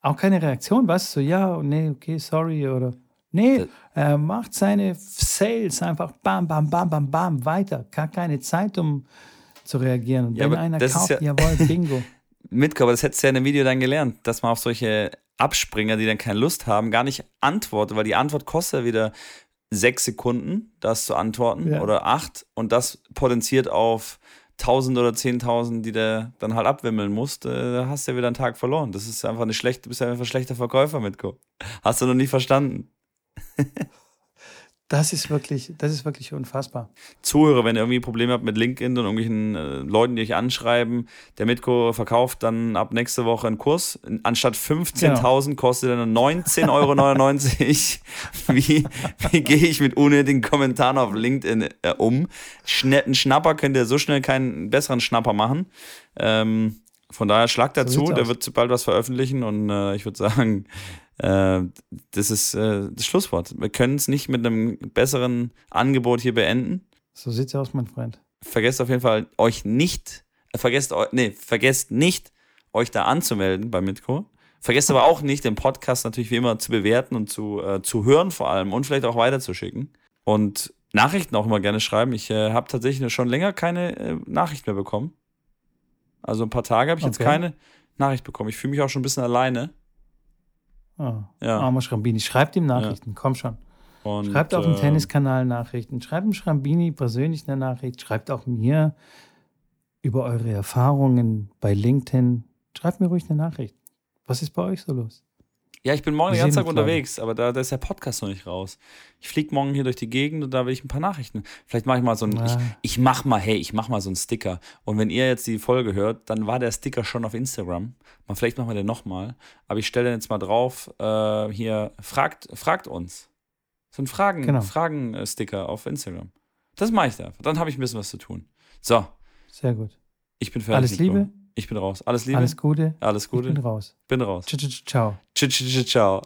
Auch keine Reaktion, was? So, ja, nee, okay, sorry oder. Nee, er macht seine Sales einfach bam, bam, bam, bam, bam weiter. Gar keine Zeit, um zu reagieren. Und ja, wenn einer kauft, ja jawohl, [laughs] Bingo. Mitko, aber das hättest du ja in dem Video dann gelernt, dass man auf solche Abspringer, die dann keine Lust haben, gar nicht antwortet, weil die Antwort kostet ja wieder sechs Sekunden, das zu antworten ja. oder acht und das potenziert auf tausend oder zehntausend, die der dann halt abwimmeln musst, äh, da hast du ja wieder einen Tag verloren. Das ist einfach eine schlechte, du bist ja einfach ein schlechter Verkäufer, Mitko. Hast du noch nie verstanden. [laughs] Das ist wirklich, das ist wirklich unfassbar. Zuhörer, wenn ihr irgendwie Probleme habt mit LinkedIn und irgendwelchen äh, Leuten, die euch anschreiben, der Mitko verkauft dann ab nächste Woche einen Kurs. Anstatt 15.000 genau. kostet er 19,99 Euro. [laughs] wie wie gehe ich mit unnötigen Kommentaren auf LinkedIn äh, um? Schne einen Schnapper könnt ihr so schnell keinen besseren Schnapper machen. Ähm, von daher schlagt dazu, so der wird bald was veröffentlichen und äh, ich würde sagen, äh, das ist äh, das Schlusswort. Wir können es nicht mit einem besseren Angebot hier beenden. So sieht's aus, mein Freund. Vergesst auf jeden Fall euch nicht, äh, vergesst, nee, vergesst nicht, euch da anzumelden bei Mitco. Vergesst aber auch nicht, den Podcast natürlich wie immer zu bewerten und zu, äh, zu hören vor allem und vielleicht auch weiterzuschicken. Und Nachrichten auch immer gerne schreiben. Ich äh, habe tatsächlich schon länger keine äh, Nachricht mehr bekommen. Also ein paar Tage habe ich okay. jetzt keine Nachricht bekommen. Ich fühle mich auch schon ein bisschen alleine. Oh, ja. Armer Schrambini. Schreibt ihm Nachrichten, ja. komm schon. Und, schreibt auf dem äh, Tenniskanal Nachrichten. Schreibt dem Schrambini persönlich eine Nachricht. Schreibt auch mir über eure Erfahrungen bei LinkedIn. Schreibt mir ruhig eine Nachricht. Was ist bei euch so los? Ja, ich bin morgen den ganzen Tag unterwegs, aber da, da ist der Podcast noch nicht raus. Ich fliege morgen hier durch die Gegend und da will ich ein paar Nachrichten. Vielleicht mache ich mal so ein, ja. ich, ich mach mal, hey, ich mach mal so einen Sticker. Und wenn ihr jetzt die Folge hört, dann war der Sticker schon auf Instagram. Mal, vielleicht machen wir den nochmal. Aber ich stelle den jetzt mal drauf, äh, hier, fragt, fragt uns. So ein Fragen, genau. Fragen-Sticker auf Instagram. Das mache ich da. Dann habe ich ein bisschen was zu tun. So. Sehr gut. Ich bin fertig. Alles Liebe. Ich bin raus. Alles Liebe. Alles Gute. Alles Gute. Ich bin raus. Bin raus. Ciao. Ciao. Ciao.